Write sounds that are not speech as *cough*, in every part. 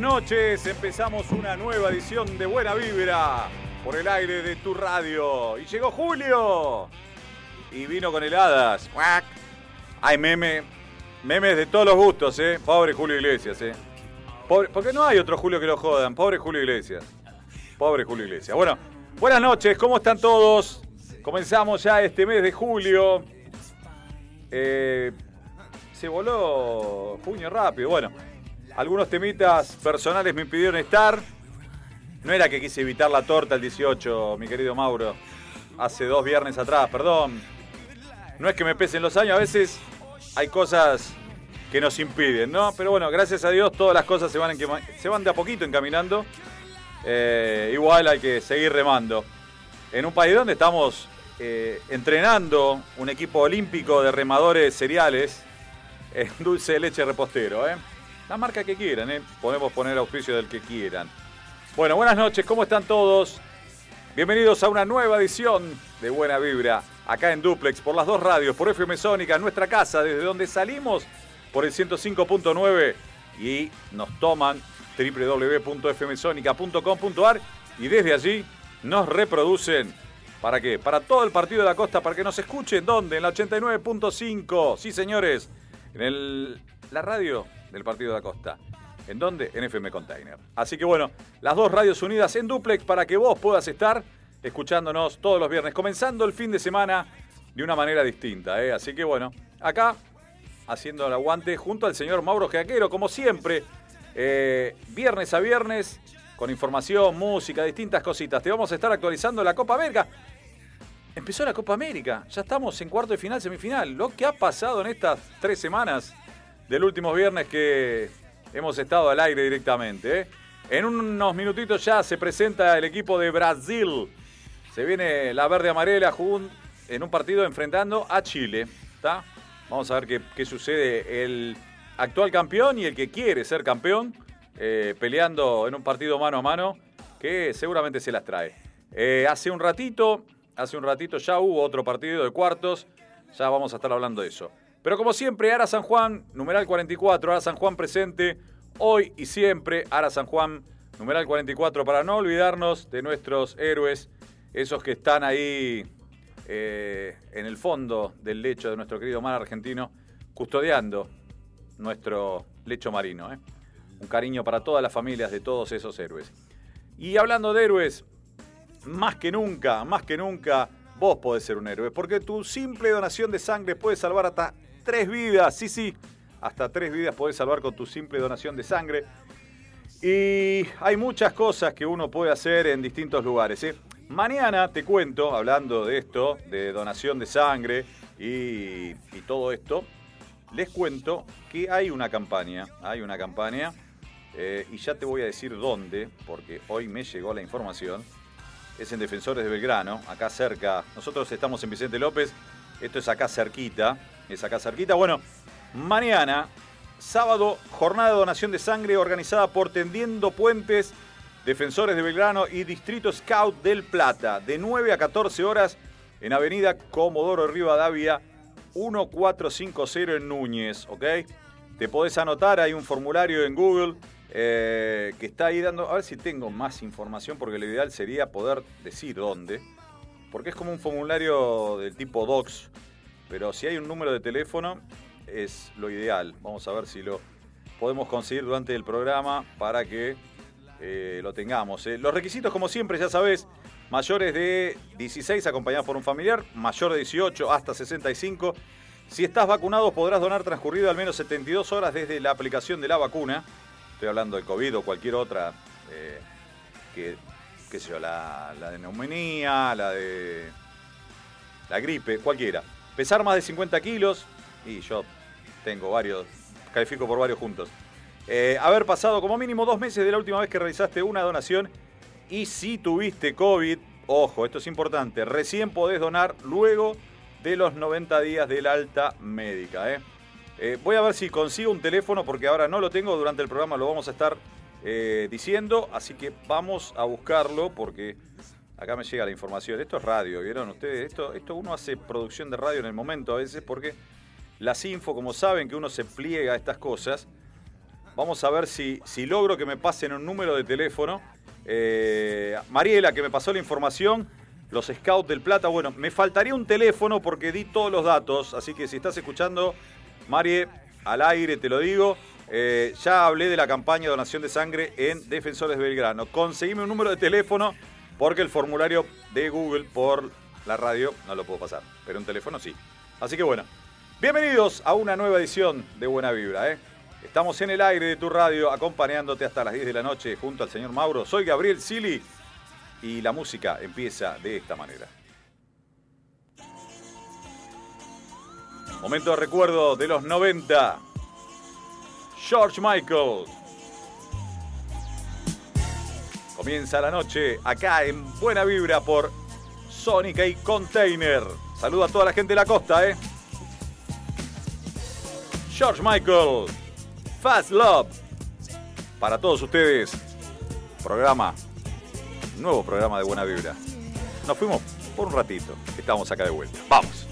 Buenas noches, empezamos una nueva edición de Buena Vibra por el aire de tu radio. Y llegó Julio y vino con heladas. ¡Cuac! Hay meme, memes de todos los gustos, ¿eh? Pobre Julio Iglesias, ¿eh? Porque no hay otro Julio que lo jodan. Pobre Julio Iglesias. Pobre Julio Iglesias. Bueno, buenas noches, ¿cómo están todos? Comenzamos ya este mes de julio. Eh, se voló junio rápido. Bueno, algunos temitas personales me impidieron estar. No era que quise evitar la torta el 18, mi querido Mauro. Hace dos viernes atrás, perdón. No es que me pesen los años, a veces hay cosas que nos impiden, ¿no? Pero bueno, gracias a Dios todas las cosas se van, se van de a poquito encaminando. Eh, igual hay que seguir remando. En un país donde estamos eh, entrenando un equipo olímpico de remadores cereales en dulce de leche repostero, ¿eh? La marca que quieran, ¿eh? Podemos poner auspicio del que quieran. Bueno, buenas noches, ¿cómo están todos? Bienvenidos a una nueva edición de Buena Vibra, acá en Duplex, por las dos radios, por FM Sónica, nuestra casa, desde donde salimos por el 105.9 y nos toman www.fmsonica.com.ar y desde allí nos reproducen. ¿Para qué? Para todo el partido de la costa, para que nos escuchen. ¿Dónde? En la 89.5. Sí, señores. En el- la radio del partido de la costa. ¿En dónde? En FM Container. Así que bueno, las dos radios unidas en duplex para que vos puedas estar escuchándonos todos los viernes, comenzando el fin de semana de una manera distinta. ¿eh? Así que bueno, acá haciendo el aguante junto al señor Mauro Jaquero, como siempre, eh, viernes a viernes, con información, música, distintas cositas. Te vamos a estar actualizando la Copa América. Empezó la Copa América, ya estamos en cuarto de final, semifinal. Lo que ha pasado en estas tres semanas del último viernes que hemos estado al aire directamente. ¿eh? En unos minutitos ya se presenta el equipo de Brasil. Se viene la verde amarela en un partido enfrentando a Chile. ¿tá? Vamos a ver qué, qué sucede. El actual campeón y el que quiere ser campeón eh, peleando en un partido mano a mano que seguramente se las trae. Eh, hace un ratito, hace un ratito ya hubo otro partido de cuartos. Ya vamos a estar hablando de eso. Pero como siempre, Ara San Juan, numeral 44, Ara San Juan presente hoy y siempre. Ara San Juan, numeral 44, para no olvidarnos de nuestros héroes, esos que están ahí eh, en el fondo del lecho de nuestro querido mar argentino, custodiando nuestro lecho marino. ¿eh? Un cariño para todas las familias de todos esos héroes. Y hablando de héroes, más que nunca, más que nunca, vos podés ser un héroe, porque tu simple donación de sangre puede salvar hasta tres vidas, sí, sí, hasta tres vidas podés salvar con tu simple donación de sangre. Y hay muchas cosas que uno puede hacer en distintos lugares. ¿eh? Mañana te cuento, hablando de esto, de donación de sangre y, y todo esto, les cuento que hay una campaña, hay una campaña, eh, y ya te voy a decir dónde, porque hoy me llegó la información. Es en Defensores de Belgrano, acá cerca. Nosotros estamos en Vicente López, esto es acá cerquita, es acá cerquita. Bueno, mañana, sábado, jornada de donación de sangre organizada por Tendiendo Puentes, Defensores de Belgrano y Distrito Scout del Plata, de 9 a 14 horas en Avenida Comodoro Rivadavia 1450 en Núñez, ¿ok? Te podés anotar, hay un formulario en Google eh, que está ahí dando, a ver si tengo más información, porque lo ideal sería poder decir dónde, porque es como un formulario del tipo Docs, pero si hay un número de teléfono es lo ideal. Vamos a ver si lo podemos conseguir durante el programa para que eh, lo tengamos. eh. Los requisitos, como siempre, ya sabés, mayores de 16 acompañados por un familiar, mayor de 18 hasta 65. Si estás vacunado podrás donar transcurrido al menos 72 horas desde la aplicación de la vacuna. Estoy hablando de COVID o cualquier otra, eh, que, qué sé yo, la, la de neumonía, la de la gripe, cualquiera. Pesar más de 50 kilos, y yo tengo varios, califico por varios juntos. Eh, haber pasado como mínimo dos meses de la última vez que realizaste una donación y si tuviste COVID, ojo, esto es importante, recién podés donar luego de los 90 días del alta médica. ¿eh? Eh, voy a ver si consigo un teléfono porque ahora no lo tengo, durante el programa lo vamos a estar diciendo, así que vamos a buscarlo porque acá me llega la información. Esto es radio, ¿vieron ustedes? Esto, esto uno hace producción de radio en el momento a veces porque las info, como saben que uno se pliega a estas cosas, vamos a ver si, si logro que me pasen un número de teléfono. Eh, Mariela, que me pasó la información, los Scouts del Plata. Bueno, me faltaría un teléfono porque di todos los datos, así que si estás escuchando, Marie, al aire te lo digo. eh, ya hablé de la campaña donación de sangre en Defensores de Belgrano. Conseguime un número de teléfono porque el formulario de Google por la radio no lo puedo pasar, pero un teléfono sí. Así que bueno, bienvenidos a una nueva edición de Buena Vibra. ¿eh? Estamos en el aire de tu radio acompañándote hasta las 10 de la noche junto al señor Mauro. Soy Gabriel Sili y la música empieza de esta manera. Momento de recuerdo de los 90. George Michael. Comienza la noche acá en Buena Vibra por Sónica y Container. Saludo a toda la gente de la costa, ¿eh? George Michael, Fast Love. Para todos ustedes, programa, nuevo programa de Buena Vibra. Nos fuimos por un ratito, estamos acá de vuelta. Vamos.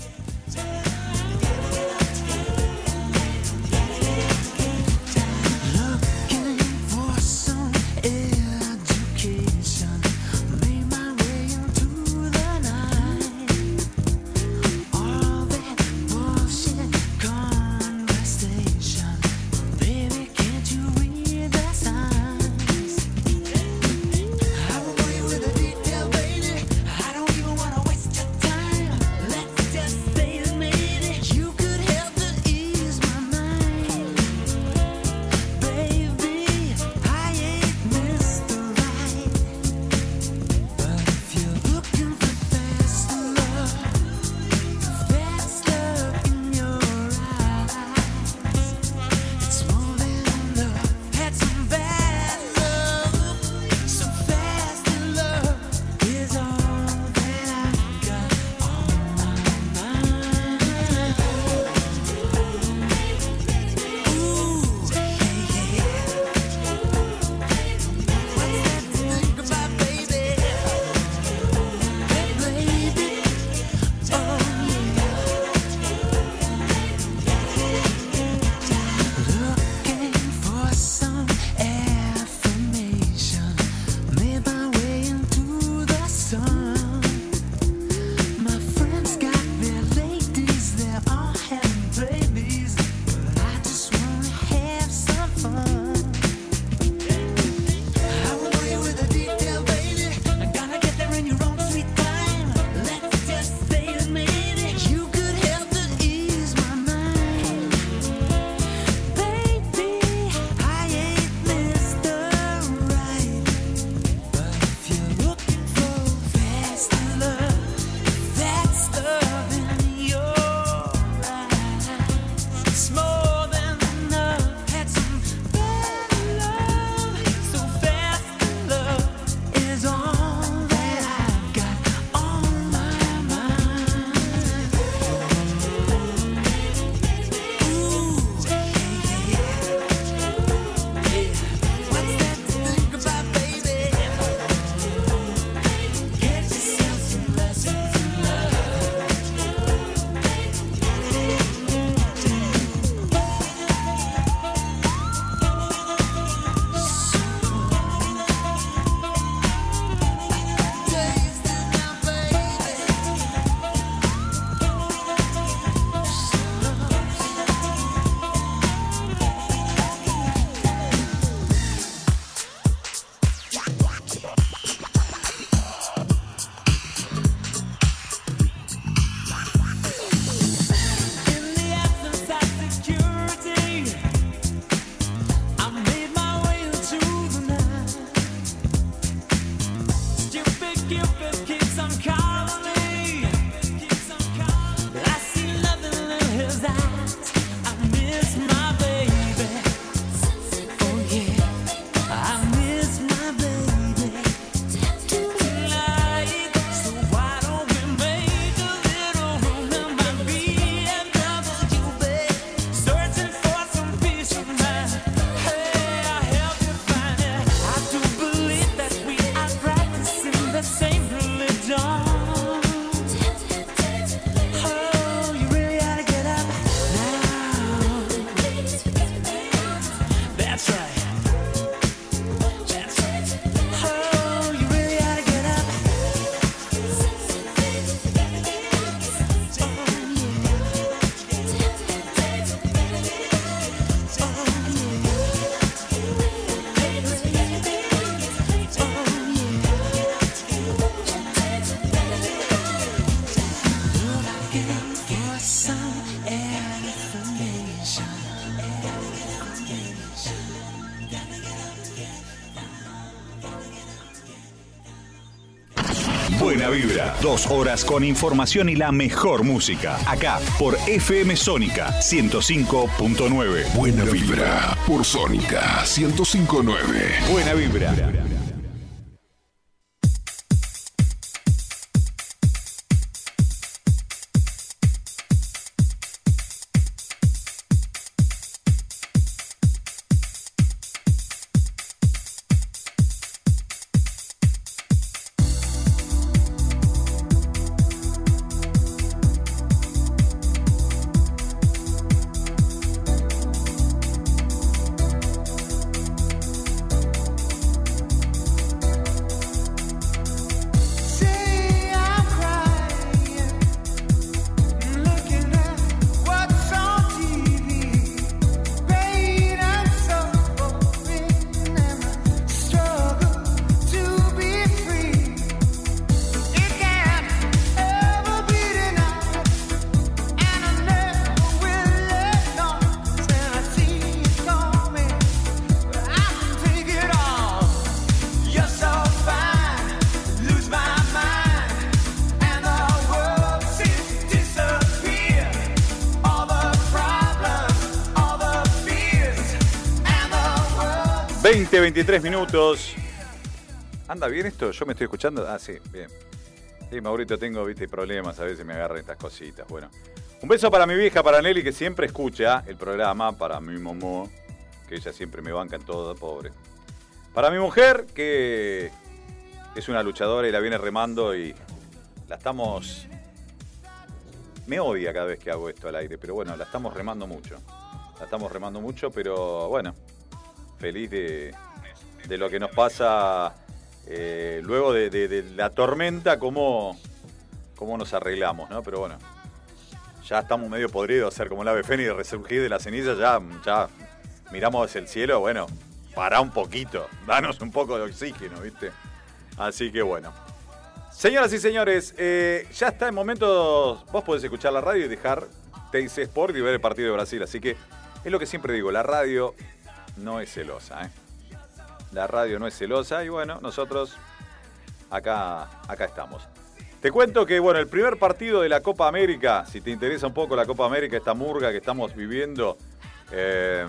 Dos horas con información y la mejor música. Acá por FM Sónica 105.9. Buena vibra por Sónica 1059. Buena vibra. 20, 23 minutos. ¿Anda bien esto? ¿Yo me estoy escuchando? Ah, sí, bien. Sí, Maurito, tengo, viste, problemas, a veces me agarran estas cositas. Bueno. Un beso para mi vieja, para Nelly, que siempre escucha el programa, para mi mamá, que ella siempre me banca en todo, pobre. Para mi mujer, que es una luchadora y la viene remando y la estamos... Me odia cada vez que hago esto al aire, pero bueno, la estamos remando mucho. La estamos remando mucho, pero bueno, feliz de, de lo que nos pasa eh, luego de, la tormenta, cómo, cómo nos arreglamos, ¿no? Pero bueno, ya estamos medio podridos, ser como el ave fénix, resurgir de la ceniza, ya, ya miramos hacia el cielo, bueno, para un poquito, danos un poco de oxígeno, ¿viste? Así que bueno. Señoras y señores, eh, ya está el momento, vos podés escuchar la radio y dejar TIC Sport y ver el partido de Brasil, así que es lo que siempre digo, la radio no es celosa, ¿eh? La radio no es celosa y bueno, nosotros acá, acá estamos. Te cuento que, bueno, el primer partido de la Copa América, si te interesa un poco la Copa América, esta murga que estamos viviendo, eh,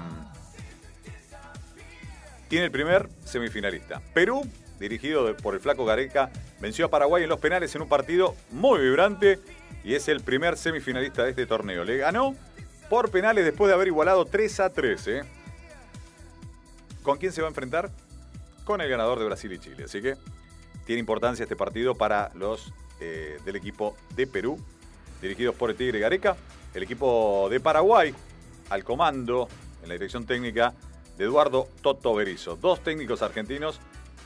tiene el primer semifinalista. Perú, dirigido por el flaco Gareca, venció a Paraguay en los penales en un partido muy vibrante y es el primer semifinalista de este torneo. Le ganó por penales después de haber igualado 3 a 3. ¿eh? ¿Con quién se va a enfrentar? Con el ganador de Brasil y Chile. Así que tiene importancia este partido para los eh, del equipo de Perú, dirigidos por el Tigre Gareca. El equipo de Paraguay, al comando, en la dirección técnica de Eduardo Toto Berizo. Dos técnicos argentinos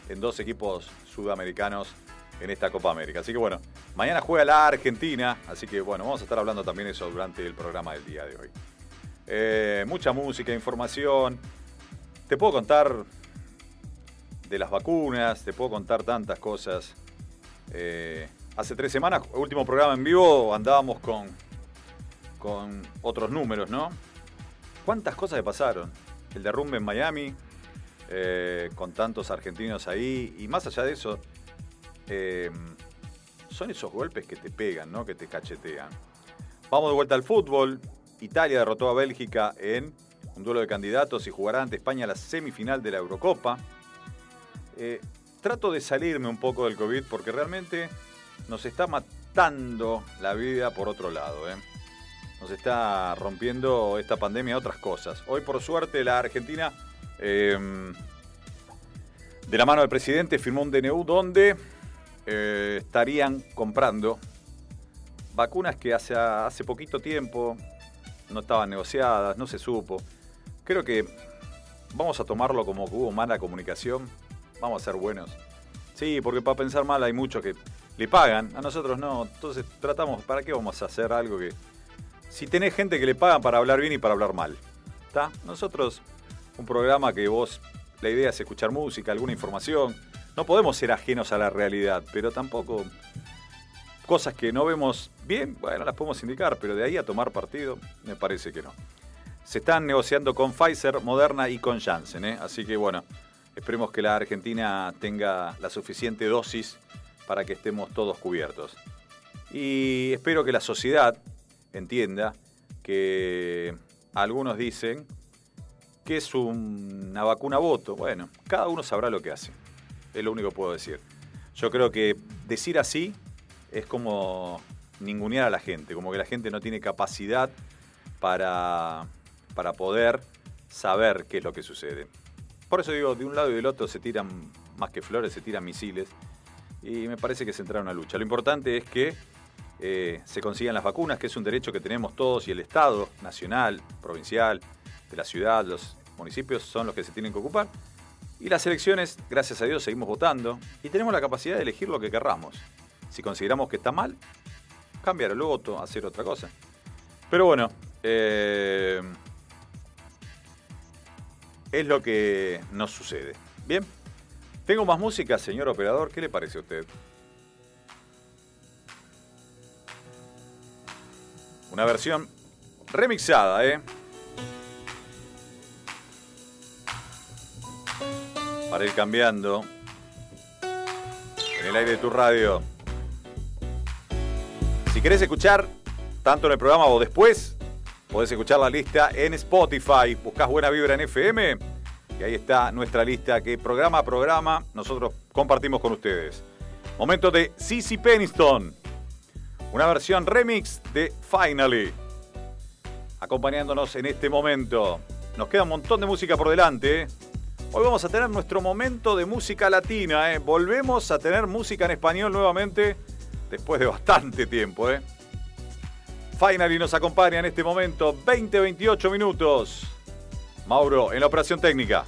en dos equipos sudamericanos en esta Copa América. Así que bueno, mañana juega la Argentina, así que bueno, vamos a estar hablando también eso durante el programa del día de hoy. Eh, mucha música, información. Te puedo contar de las vacunas, te puedo contar tantas cosas. Eh, hace tres semanas, último programa en vivo, andábamos con, con otros números, ¿no? ¿Cuántas cosas que pasaron? El derrumbe en Miami, eh, con tantos argentinos ahí, y más allá de eso, eh, son esos golpes que te pegan, ¿no? Que te cachetean. Vamos de vuelta al fútbol. Italia derrotó a Bélgica en un duelo de candidatos y jugará ante España la semifinal de la Eurocopa. Eh, trato de salirme un poco del COVID porque realmente nos está matando la vida por otro lado. ¿eh? Nos está rompiendo esta pandemia otras cosas. Hoy, por suerte, la Argentina, eh, de la mano del presidente, firmó un DNU donde eh, estarían comprando vacunas que hace, hace poquito tiempo no estaban negociadas, no se supo. Creo que vamos a tomarlo como que hubo mala comunicación, vamos a ser buenos. Sí, porque para pensar mal hay muchos que le pagan, a nosotros no. Entonces tratamos, ¿para qué vamos a hacer algo que... Si tenés gente que le pagan para hablar bien y para hablar mal, ¿está? Nosotros, un programa que vos, la idea es escuchar música, alguna información. No podemos ser ajenos a la realidad, pero tampoco cosas que no vemos bien, bueno, las podemos indicar, pero de ahí a tomar partido, me parece que no. Se están negociando con Pfizer, Moderna y con Janssen, ¿eh? así que bueno, esperemos que la Argentina tenga la suficiente dosis para que estemos todos cubiertos. Y espero que la sociedad entienda que algunos dicen que es una vacuna voto. Bueno, cada uno sabrá lo que hace. Es lo único que puedo decir. Yo creo que decir así es como ningunear a la gente, como que la gente no tiene capacidad para, para poder saber qué es lo que sucede. Por eso digo, de un lado y del otro se tiran más que flores, se tiran misiles. Y me parece que se entra una lucha. Lo importante es que eh, se consigan las vacunas, que es un derecho que tenemos todos y el Estado, nacional, provincial, de la ciudad, los municipios son los que se tienen que ocupar. Y las elecciones, gracias a Dios, seguimos votando y tenemos la capacidad de elegir lo que querramos. Si consideramos que está mal, cambiar el voto, hacer otra cosa. Pero bueno, eh, es lo que nos sucede. Bien, tengo más música, señor operador. ¿Qué le parece a usted? Una versión remixada, ¿eh? Para ir cambiando. En el aire de tu radio. Si querés escuchar, tanto en el programa o después, podés escuchar la lista en Spotify. Buscás Buena Vibra en FM. Y ahí está nuestra lista que programa a programa nosotros compartimos con ustedes. Momento de Cici Peniston. Una versión remix de Finally. Acompañándonos en este momento. Nos queda un montón de música por delante. Hoy vamos a tener nuestro momento de música latina. ¿eh? Volvemos a tener música en español nuevamente después de bastante tiempo. ¿eh? Finally nos acompaña en este momento 20-28 minutos. Mauro en la operación técnica.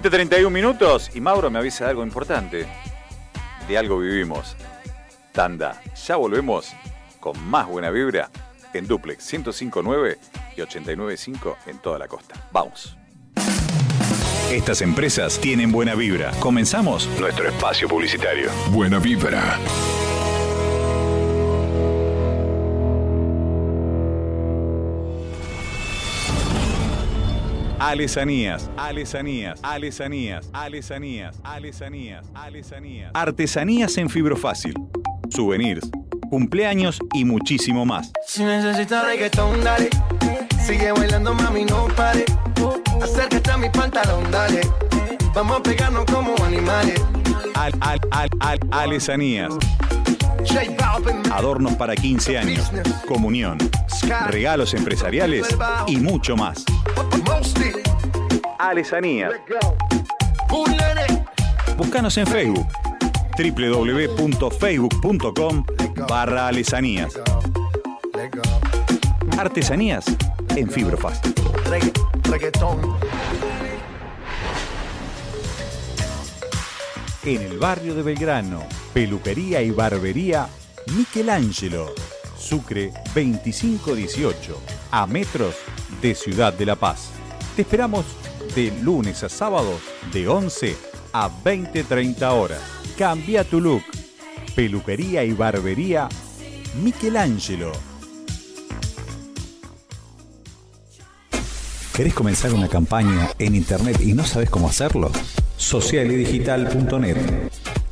20, 31 minutos y Mauro me avisa de algo importante. De algo vivimos. Tanda, ya volvemos con más buena vibra en Duplex 105.9 y 89.5 en toda la costa. Vamos. Estas empresas tienen buena vibra. Comenzamos nuestro espacio publicitario. Buena vibra. Alesanías, alesanías, alesanías, alesanías, alesanías, alesanías. Artesanías en fibrofácil. Souvenirs, cumpleaños y muchísimo más. Si necesitas reggaetón, dale. Sigue bailando, mami, no pare. Acércate a mi pantalón, dale. Vamos a pegarnos como animales. Al, al, al, al, alesanías. Adornos para 15 años, comunión, regalos empresariales y mucho más. Nene. Búscanos en Facebook www.facebook.com barra alesanías. Artesanías en reggaetón. En el barrio de Belgrano, peluquería y barbería Michelangelo, Sucre 2518, a metros de Ciudad de La Paz. Te esperamos de lunes a sábados de 11 a 20-30 horas. Cambia tu look. Peluquería y barbería Michelangelo. ¿Querés comenzar una campaña en Internet y no sabes cómo hacerlo? Socialidigital.net.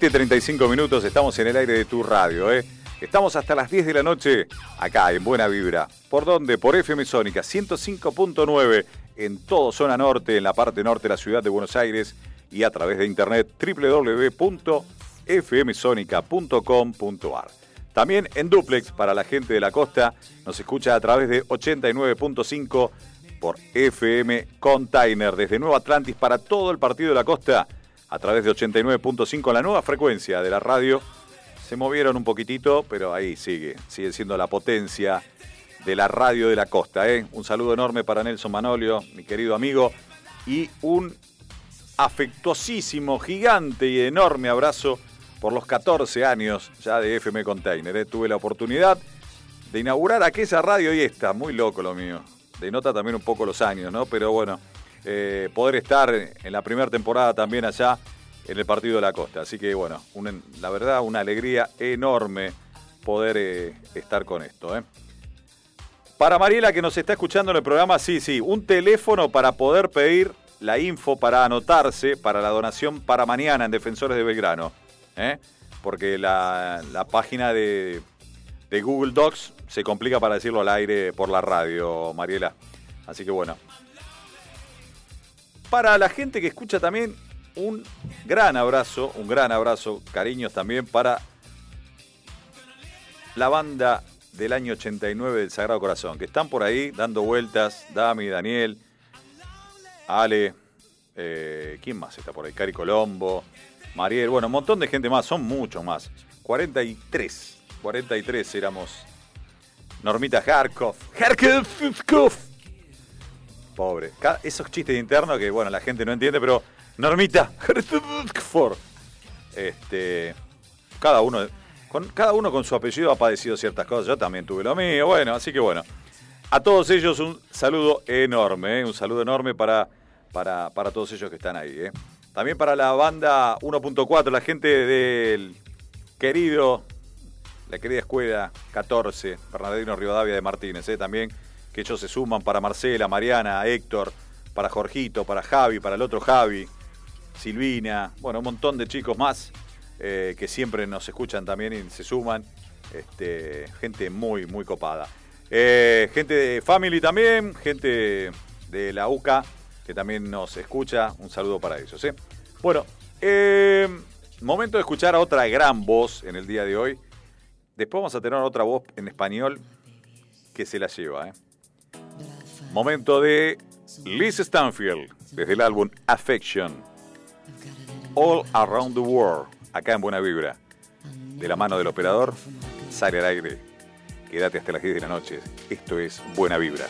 20, 35 minutos, estamos en el aire de tu radio, ¿eh? Estamos hasta las 10 de la noche acá en Buena Vibra. ¿Por dónde? Por FM Sónica 105.9 en todo zona norte, en la parte norte de la ciudad de Buenos Aires y a través de internet www.fmsonica.com.ar. También en duplex para la gente de la costa nos escucha a través de 89.5 por FM Container desde Nueva Atlantis para todo el partido de la costa a través de 89.5 la nueva frecuencia de la radio. Se movieron un poquitito, pero ahí sigue, sigue siendo la potencia de la radio de la costa. ¿eh? Un saludo enorme para Nelson Manolio, mi querido amigo, y un afectuosísimo, gigante y enorme abrazo por los 14 años ya de FM Container. ¿eh? Tuve la oportunidad de inaugurar aquella radio y esta, muy loco lo mío. denota también un poco los años, ¿no? Pero bueno, eh, poder estar en la primera temporada también allá en el partido de la costa. Así que bueno, la verdad, una alegría enorme poder eh, estar con esto, ¿eh? Para Mariela que nos está escuchando en el programa, sí, sí, un teléfono para poder pedir la info para anotarse para la donación para mañana en Defensores de Belgrano. Porque la, página de Google Docs se complica para decirlo al aire por la radio, Mariela. Así que bueno. Para la gente que escucha también, un gran abrazo, un gran abrazo, cariños también para la banda del año 89 del Sagrado Corazón, que están por ahí dando vueltas, Dami, Daniel, Ale, eh, ¿quién más está por ahí? Cari Colombo, Mariel, bueno, un montón de gente más, son muchos más. 43, 43 éramos. Normita Harkov, Harkov, pobre. Esos chistes internos que, bueno, la gente no entiende, pero Normita. *laughs* Este, cada uno, con, cada uno con su apellido ha padecido ciertas cosas. Yo también tuve lo mío, bueno, así que bueno. A todos ellos un saludo enorme, ¿eh? un saludo enorme para, para, para todos ellos que están ahí. ¿eh? También para la banda 1.4, la gente del querido, la querida escuela 14, Bernardino Rivadavia de Martínez, ¿eh? también que ellos se suman para Marcela, Mariana, Héctor, para Jorgito, para Javi, para el otro Javi, Silvina, bueno, un montón de chicos más eh, que siempre nos escuchan también y se suman. Este, gente muy, muy copada. Eh, gente de Family también, gente de la UCA que también nos escucha. Un saludo para ellos. ¿eh? Bueno, eh, momento de escuchar a otra gran voz en el día de hoy. Después vamos a tener otra voz en español que se la lleva. ¿eh? Momento de Liz Stanfield, desde el álbum Affection. All Around the World, acá en Buena Vibra. De la mano del operador, sale al aire. Quédate hasta las 10 de la noche. Esto es Buena Vibra.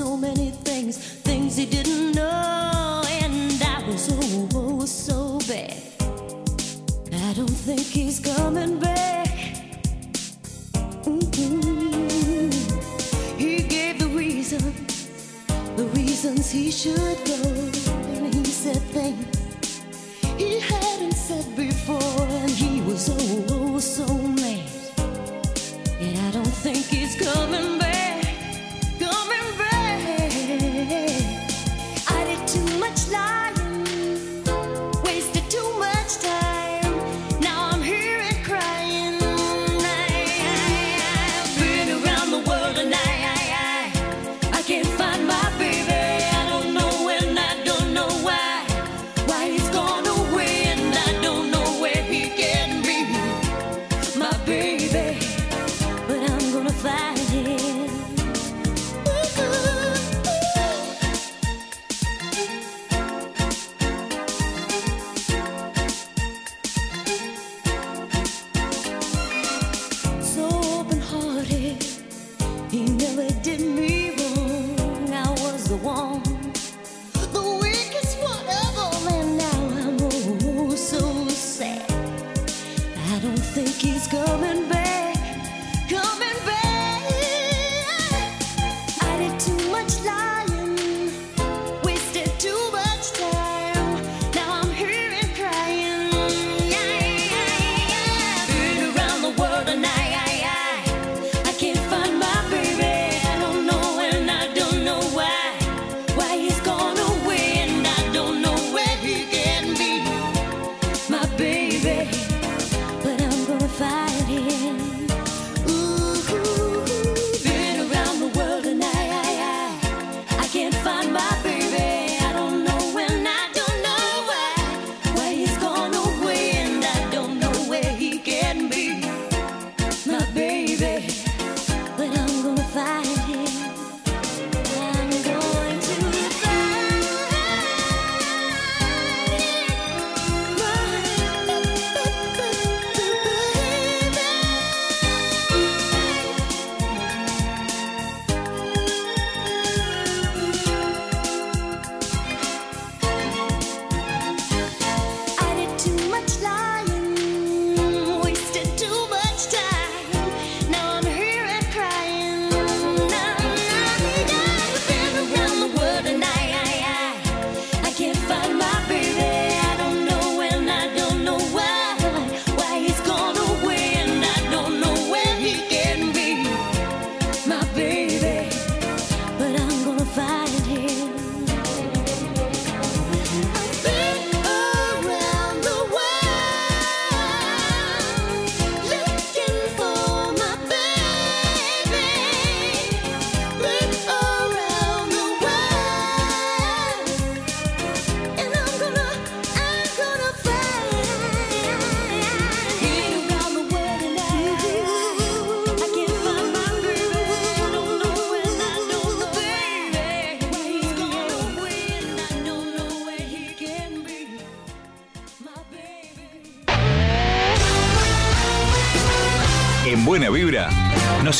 So many things, things he didn't know, and I was oh, oh so bad. I don't think he's coming back. Mm-mm. He gave the reason, the reasons he should go, and he said things he hadn't said before, and he was oh, oh so mad. And I don't think he's coming back,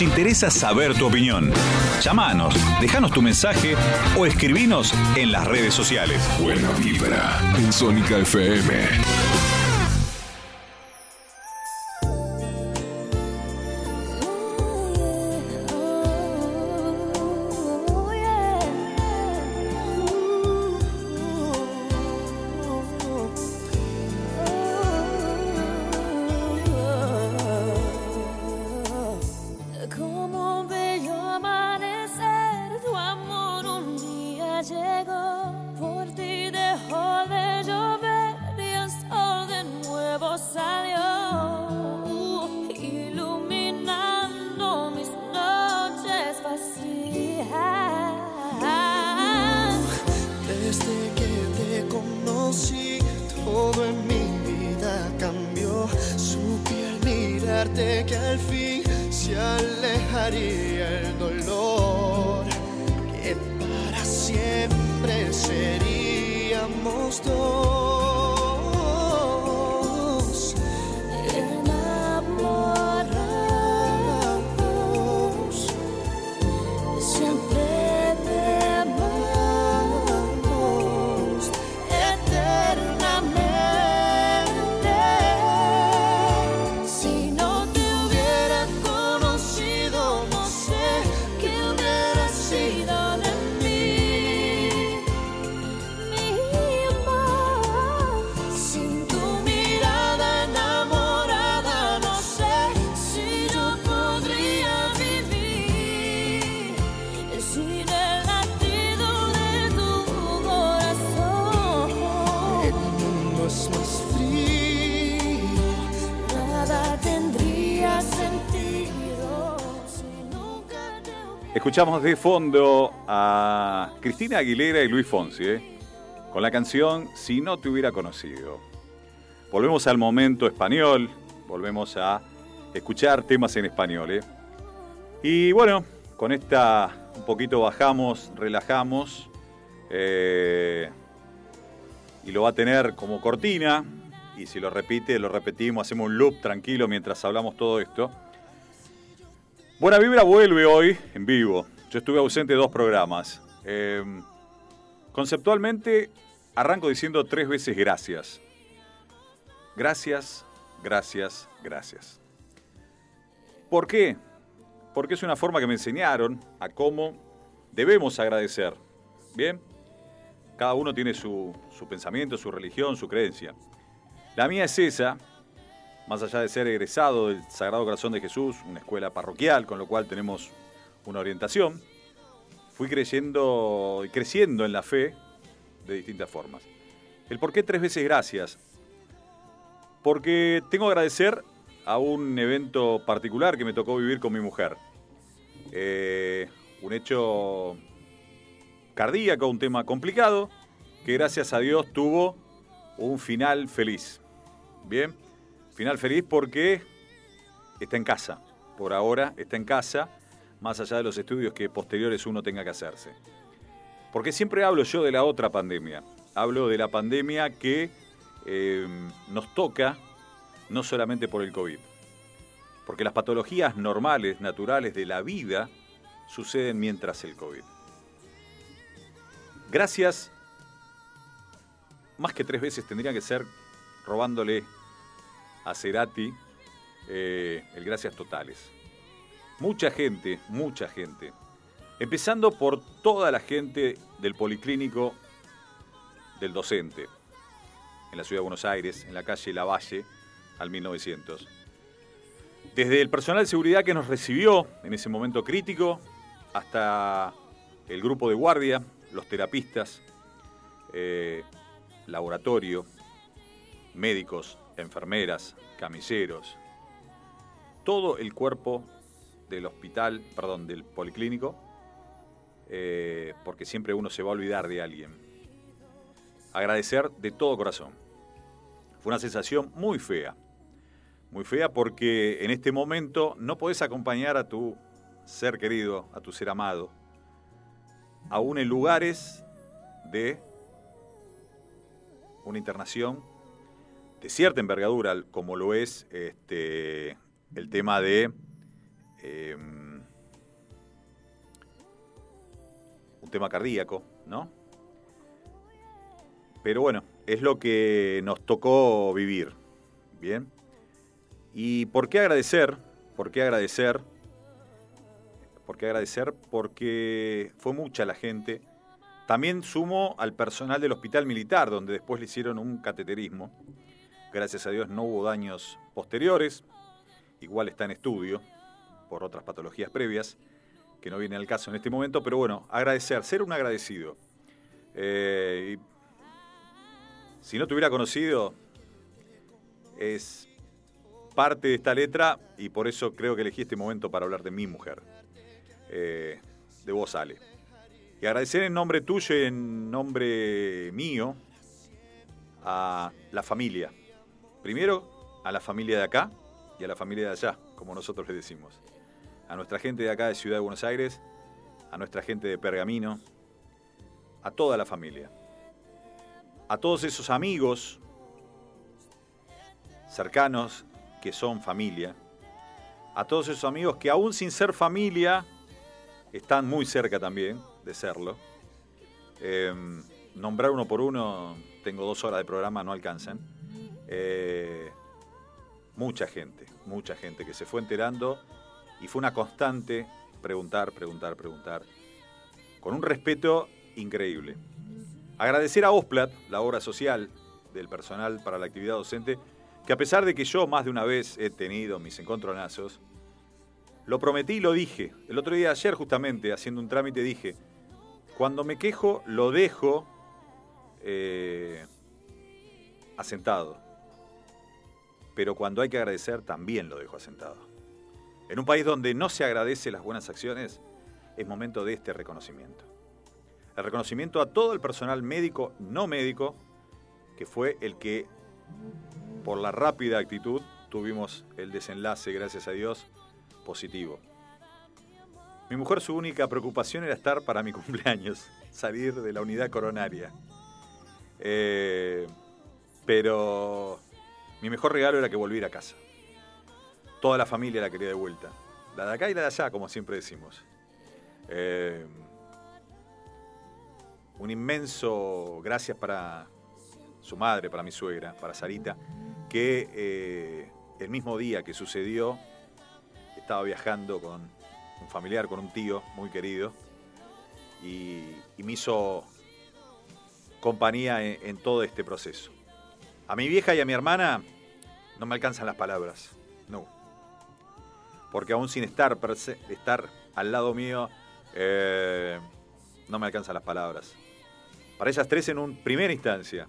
interesa saber tu opinión. Llámanos, déjanos tu mensaje o escribinos en las redes sociales. Buena vibra en Sónica FM. Escuchamos de fondo a Cristina Aguilera y Luis Fonsi, ¿eh? con la canción Si no te hubiera conocido. Volvemos al momento español, volvemos a escuchar temas en español. ¿eh? Y bueno, con esta un poquito bajamos, relajamos, eh, y lo va a tener como cortina, y si lo repite, lo repetimos, hacemos un loop tranquilo mientras hablamos todo esto. Buena Vibra vuelve hoy en vivo. Yo estuve ausente de dos programas. Eh, conceptualmente, arranco diciendo tres veces gracias. Gracias, gracias, gracias. ¿Por qué? Porque es una forma que me enseñaron a cómo debemos agradecer. ¿Bien? Cada uno tiene su, su pensamiento, su religión, su creencia. La mía es esa, más allá de ser egresado del Sagrado Corazón de Jesús, una escuela parroquial, con lo cual tenemos una orientación, fui creyendo y creciendo en la fe de distintas formas. El por qué tres veces gracias. Porque tengo que agradecer a un evento particular que me tocó vivir con mi mujer. Eh, un hecho cardíaco, un tema complicado, que gracias a Dios tuvo un final feliz. Bien, final feliz porque está en casa. Por ahora está en casa, más allá de los estudios que posteriores uno tenga que hacerse. Porque siempre hablo yo de la otra pandemia. Hablo de la pandemia que eh, nos toca no solamente por el COVID. Porque las patologías normales, naturales de la vida suceden mientras el COVID. Gracias, más que tres veces tendría que ser robándole a eh, el gracias totales. Mucha gente, mucha gente. Empezando por toda la gente del policlínico del docente, en la ciudad de Buenos Aires, en la calle Lavalle, al 1900. Desde el personal de seguridad que nos recibió en ese momento crítico, hasta el grupo de guardia, los terapistas, eh, laboratorio, médicos, enfermeras, camilleros, todo el cuerpo del hospital, perdón, del policlínico, eh, porque siempre uno se va a olvidar de alguien. Agradecer de todo corazón. Fue una sensación muy fea, muy fea porque en este momento no podés acompañar a tu ser querido, a tu ser amado, aún en lugares de una internación de cierta envergadura, como lo es este, el tema de eh, un tema cardíaco, ¿no? Pero bueno, es lo que nos tocó vivir, ¿bien? ¿Y por qué agradecer? ¿Por qué agradecer? ¿Por qué agradecer? Porque fue mucha la gente. También sumo al personal del hospital militar, donde después le hicieron un cateterismo. Gracias a Dios no hubo daños posteriores. Igual está en estudio por otras patologías previas, que no viene al caso en este momento. Pero bueno, agradecer, ser un agradecido. Eh, si no te hubiera conocido, es parte de esta letra y por eso creo que elegí este momento para hablar de mi mujer. Eh, de vos, Ale. Y agradecer en nombre tuyo y en nombre mío a la familia. Primero, a la familia de acá y a la familia de allá, como nosotros le decimos. A nuestra gente de acá de Ciudad de Buenos Aires, a nuestra gente de Pergamino, a toda la familia. A todos esos amigos cercanos que son familia, a todos esos amigos que aún sin ser familia están muy cerca también de serlo. Eh, nombrar uno por uno, tengo dos horas de programa, no alcanzan. Eh, mucha gente, mucha gente que se fue enterando y fue una constante preguntar, preguntar, preguntar, con un respeto increíble. Agradecer a Osplat, la obra social del personal para la actividad docente, que a pesar de que yo más de una vez he tenido mis encontronazos, lo prometí y lo dije. El otro día, ayer justamente, haciendo un trámite, dije, cuando me quejo, lo dejo eh, asentado. Pero cuando hay que agradecer, también lo dejo asentado. En un país donde no se agradece las buenas acciones, es momento de este reconocimiento. El reconocimiento a todo el personal médico, no médico, que fue el que por la rápida actitud tuvimos el desenlace, gracias a Dios, positivo. Mi mujer su única preocupación era estar para mi *laughs* cumpleaños, salir de la unidad coronaria. Eh, pero mi mejor regalo era que volviera a casa. Toda la familia la quería de vuelta. La de acá y la de allá, como siempre decimos. Eh, un inmenso gracias para su madre, para mi suegra, para Sarita, que eh, el mismo día que sucedió estaba viajando con un familiar, con un tío muy querido, y, me hizo compañía en todo este proceso. A mi vieja y a mi hermana no me alcanzan las palabras, no. Porque aún sin estar, estar al lado mío, eh, no me alcanzan las palabras. Para ellas tres en un primera instancia,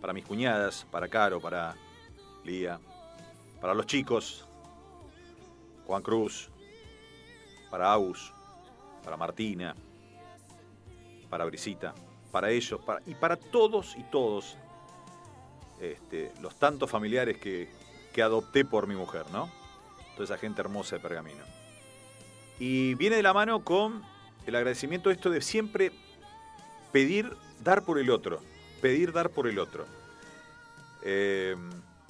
para mis cuñadas, para Caro, para Lía, para los chicos, Juan Cruz, para Agus, para Martina, para Brisita, para ellos, para- y para todos y todos este, los tantos familiares que, que adopté por mi mujer, ¿no? Toda esa gente hermosa de Pergamino. Y viene de la mano con el agradecimiento esto de siempre pedir, dar por el otro, pedir, dar por el otro. Eh,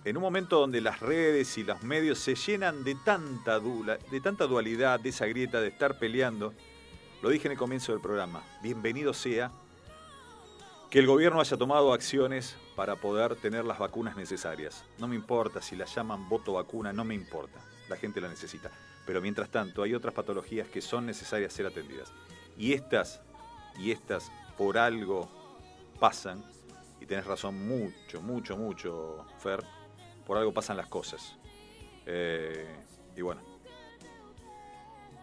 en un momento donde las redes y los medios se llenan de tanta, de tanta dualidad, de esa grieta de estar peleando, lo dije en el comienzo del programa, bienvenido sea que el gobierno haya tomado acciones para poder tener las vacunas necesarias. No me importa si las llaman voto vacuna, no me importa, la gente la necesita. Pero mientras tanto hay otras patologías que son necesarias ser atendidas. Y estas, y estas por algo pasan, y tenés razón mucho, mucho, mucho, Fer, por algo pasan las cosas. Eh, y bueno,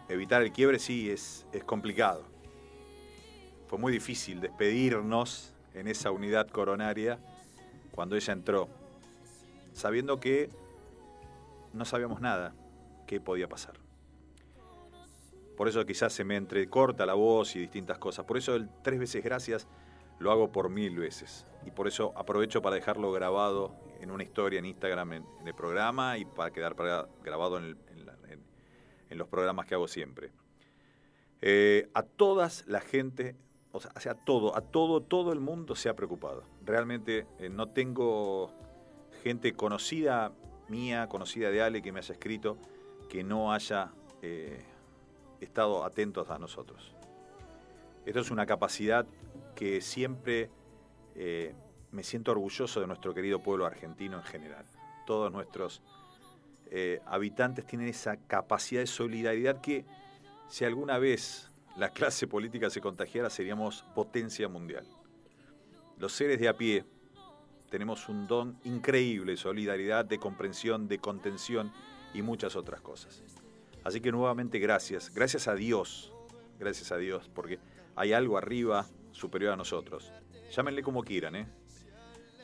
evitar el quiebre sí es, es complicado. Fue muy difícil despedirnos en esa unidad coronaria cuando ella entró, sabiendo que no sabíamos nada qué podía pasar. Por eso quizás se me entrecorta la voz y distintas cosas. Por eso el tres veces gracias lo hago por mil veces. Y por eso aprovecho para dejarlo grabado en una historia en Instagram en, el programa y para quedar grabado en, los programas que hago siempre. Eh, a todas la gente, o sea, a todo, a todo, todo el mundo se ha preocupado. Realmente eh, no tengo gente conocida mía, conocida de Ale, que me haya escrito, que no haya eh, estado atentos a nosotros. Esto es una capacidad que siempre eh, me siento orgulloso de nuestro querido pueblo argentino en general. Todos nuestros habitantes tienen esa capacidad de solidaridad que si alguna vez la clase política se contagiara seríamos potencia mundial. Los seres de a pie tenemos un don increíble de solidaridad, de comprensión, de contención y muchas otras cosas. Así que nuevamente gracias, gracias a Dios, gracias a Dios, porque hay algo arriba superior a nosotros. Llámenle como quieran, ¿eh?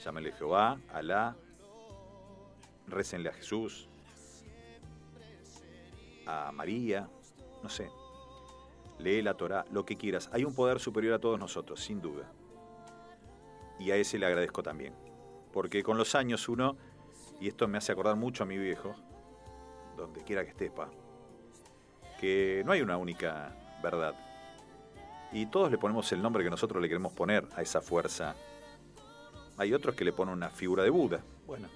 Llámenle Jehová, Alá, récenle a Jesús, a María, no sé. Lee la Torah, lo que quieras. Hay un poder superior a todos nosotros, sin duda. Y a ese le agradezco también. Porque con los años uno, y esto me hace acordar mucho a mi viejo, donde quiera que estés, pa, que no hay una única verdad. Y todos le ponemos el nombre que nosotros le queremos poner a esa fuerza. Hay otros que le ponen una figura de Buda. Bueno,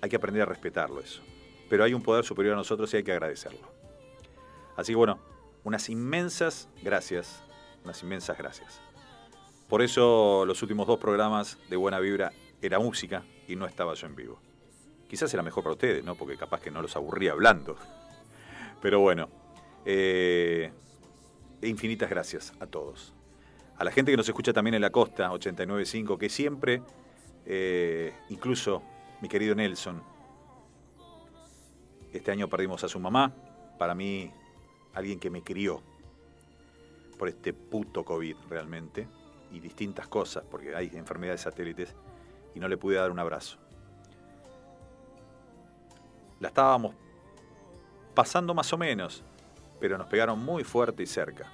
hay que aprender a respetarlo eso. Pero hay un poder superior a nosotros y hay que agradecerlo. Así que bueno, unas inmensas gracias, unas inmensas gracias. Por eso los últimos dos programas de Buena Vibra era música y no estaba yo en vivo. Quizás era mejor para ustedes, ¿no? Porque capaz que no los aburría hablando. Pero bueno, eh, infinitas gracias a todos. A la gente que nos escucha también en la costa, 89.5, que siempre, eh, incluso mi querido Nelson, este año perdimos a su mamá, para mí alguien que me crió por este puto COVID realmente, y distintas cosas, porque hay enfermedades satélites, y no le pude dar un abrazo. La estábamos pasando más o menos, pero nos pegaron muy fuerte y cerca.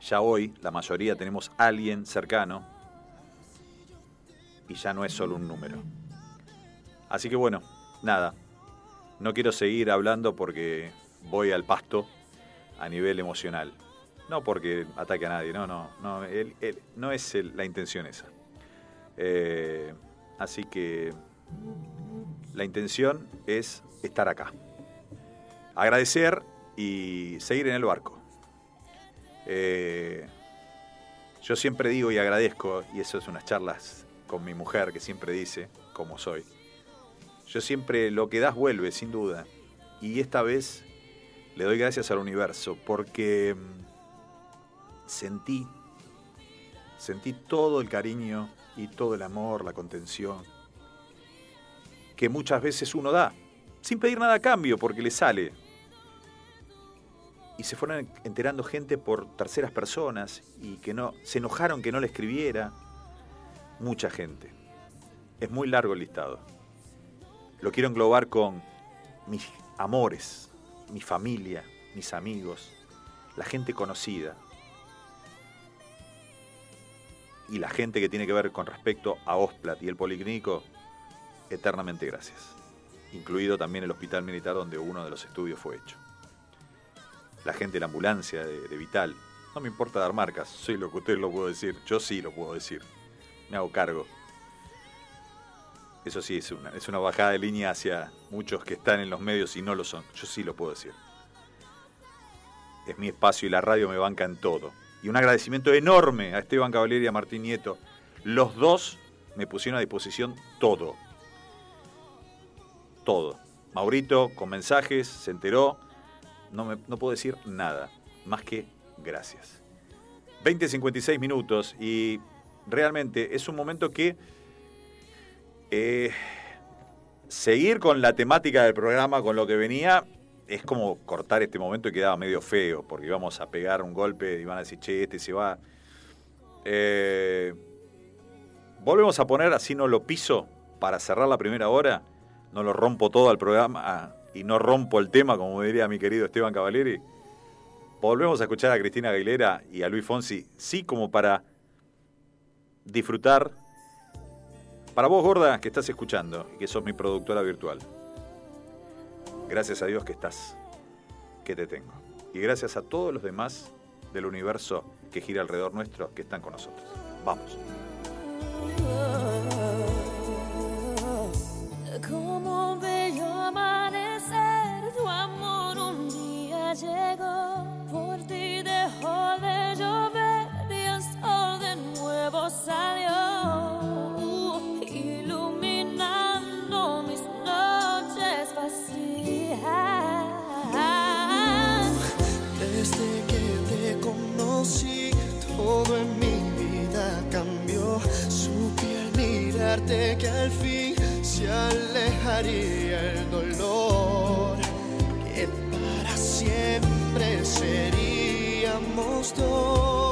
Ya hoy la mayoría tenemos alguien cercano y ya no es solo un número. Así que bueno, nada, no quiero seguir hablando porque voy al pasto a nivel emocional. No porque ataque a nadie, no, no, no, él, no es la intención esa. Eh, así que la intención es estar acá. Agradecer y seguir en el barco. Eh, yo siempre digo y agradezco, y eso es unas charlas con mi mujer que siempre dice, como soy. Yo siempre lo que das vuelve, sin duda. Y esta vez le doy gracias al universo porque mm, sentí, sentí todo el cariño y todo el amor, la contención que muchas veces uno da, sin pedir nada a cambio, porque le sale. Y se fueron enterando gente por terceras personas y que no se enojaron que no le escribiera. Mucha gente. Es muy largo el listado. Lo quiero englobar con mis amores, mi familia, mis amigos, la gente conocida y la gente que tiene que ver con respecto a Osplat y el Policlínico, eternamente gracias. Incluido también el hospital militar donde uno de los estudios fue hecho. La gente de la ambulancia de, Vital. No me importa dar marcas, soy lo que usted lo puedo decir. Yo sí lo puedo decir. Me hago cargo. Eso sí, es una, es una bajada de línea hacia muchos que están en los medios y no lo son. Yo sí lo puedo decir. Es mi espacio y la radio me banca en todo. Y un agradecimiento enorme a Esteban Cavalieri y a Martín Nieto. Los dos me pusieron a disposición todo. Todo. Maurito con mensajes, se enteró. No, me, no puedo decir nada, más que gracias. 20.56 minutos y realmente es un momento que eh, seguir con la temática del programa, con lo que venía, es como cortar este momento y quedaba medio feo, porque íbamos a pegar un golpe y van a decir, che, este se va. Eh, volvemos a poner, así no lo piso, para cerrar la primera hora, no lo rompo todo al programa ah, y no rompo el tema, como diría mi querido Esteban Cavalieri. Volvemos a escuchar a Cristina Aguilera y a Luis Fonsi, sí como para disfrutar. Para vos, gorda, que estás escuchando y que sos mi productora virtual. Gracias a Dios que estás, que te tengo. Y gracias a todos los demás del universo que gira alrededor nuestro que están con nosotros. Vamos. Como amanecer, tu amor un día llegó, por ti dejó de llover y nuevo conocí, todo en mi vida cambió. Supe al mirarte que al fin se alejaría el dolor. Que para siempre seríamos dos.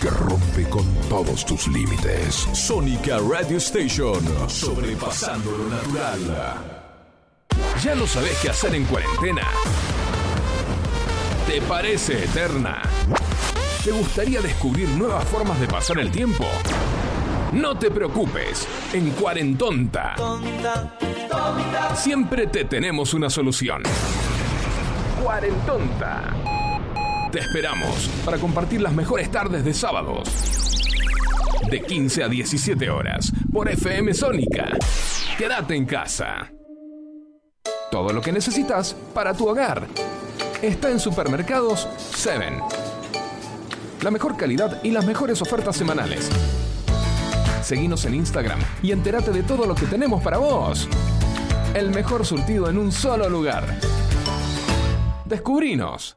que rompe con todos tus límites. Sónica Radio Station. Sobrepasando lo natural. ¿Ya no sabes qué hacer en cuarentena? ¿Te parece eterna? ¿Te gustaría descubrir nuevas formas de pasar el tiempo? No te preocupes, en Cuarentonta siempre te tenemos una solución. Cuarentonta. Te esperamos para compartir las mejores tardes de sábados. De 15 a 17 horas por FM Sónica. Quédate en casa. Todo lo que necesitas para tu hogar está en Supermercados 7. La mejor calidad y las mejores ofertas semanales. Seguinos en Instagram y entérate de todo lo que tenemos para vos. El mejor surtido en un solo lugar. Descubrinos.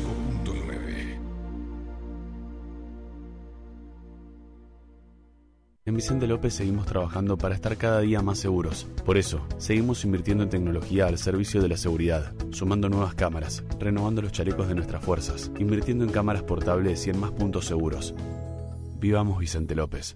En Vicente López seguimos trabajando para estar cada día más seguros. Por eso, seguimos invirtiendo en tecnología al servicio de la seguridad, sumando nuevas cámaras, renovando los chalecos de nuestras fuerzas, invirtiendo en cámaras portables y en más puntos seguros. Vivamos Vicente López.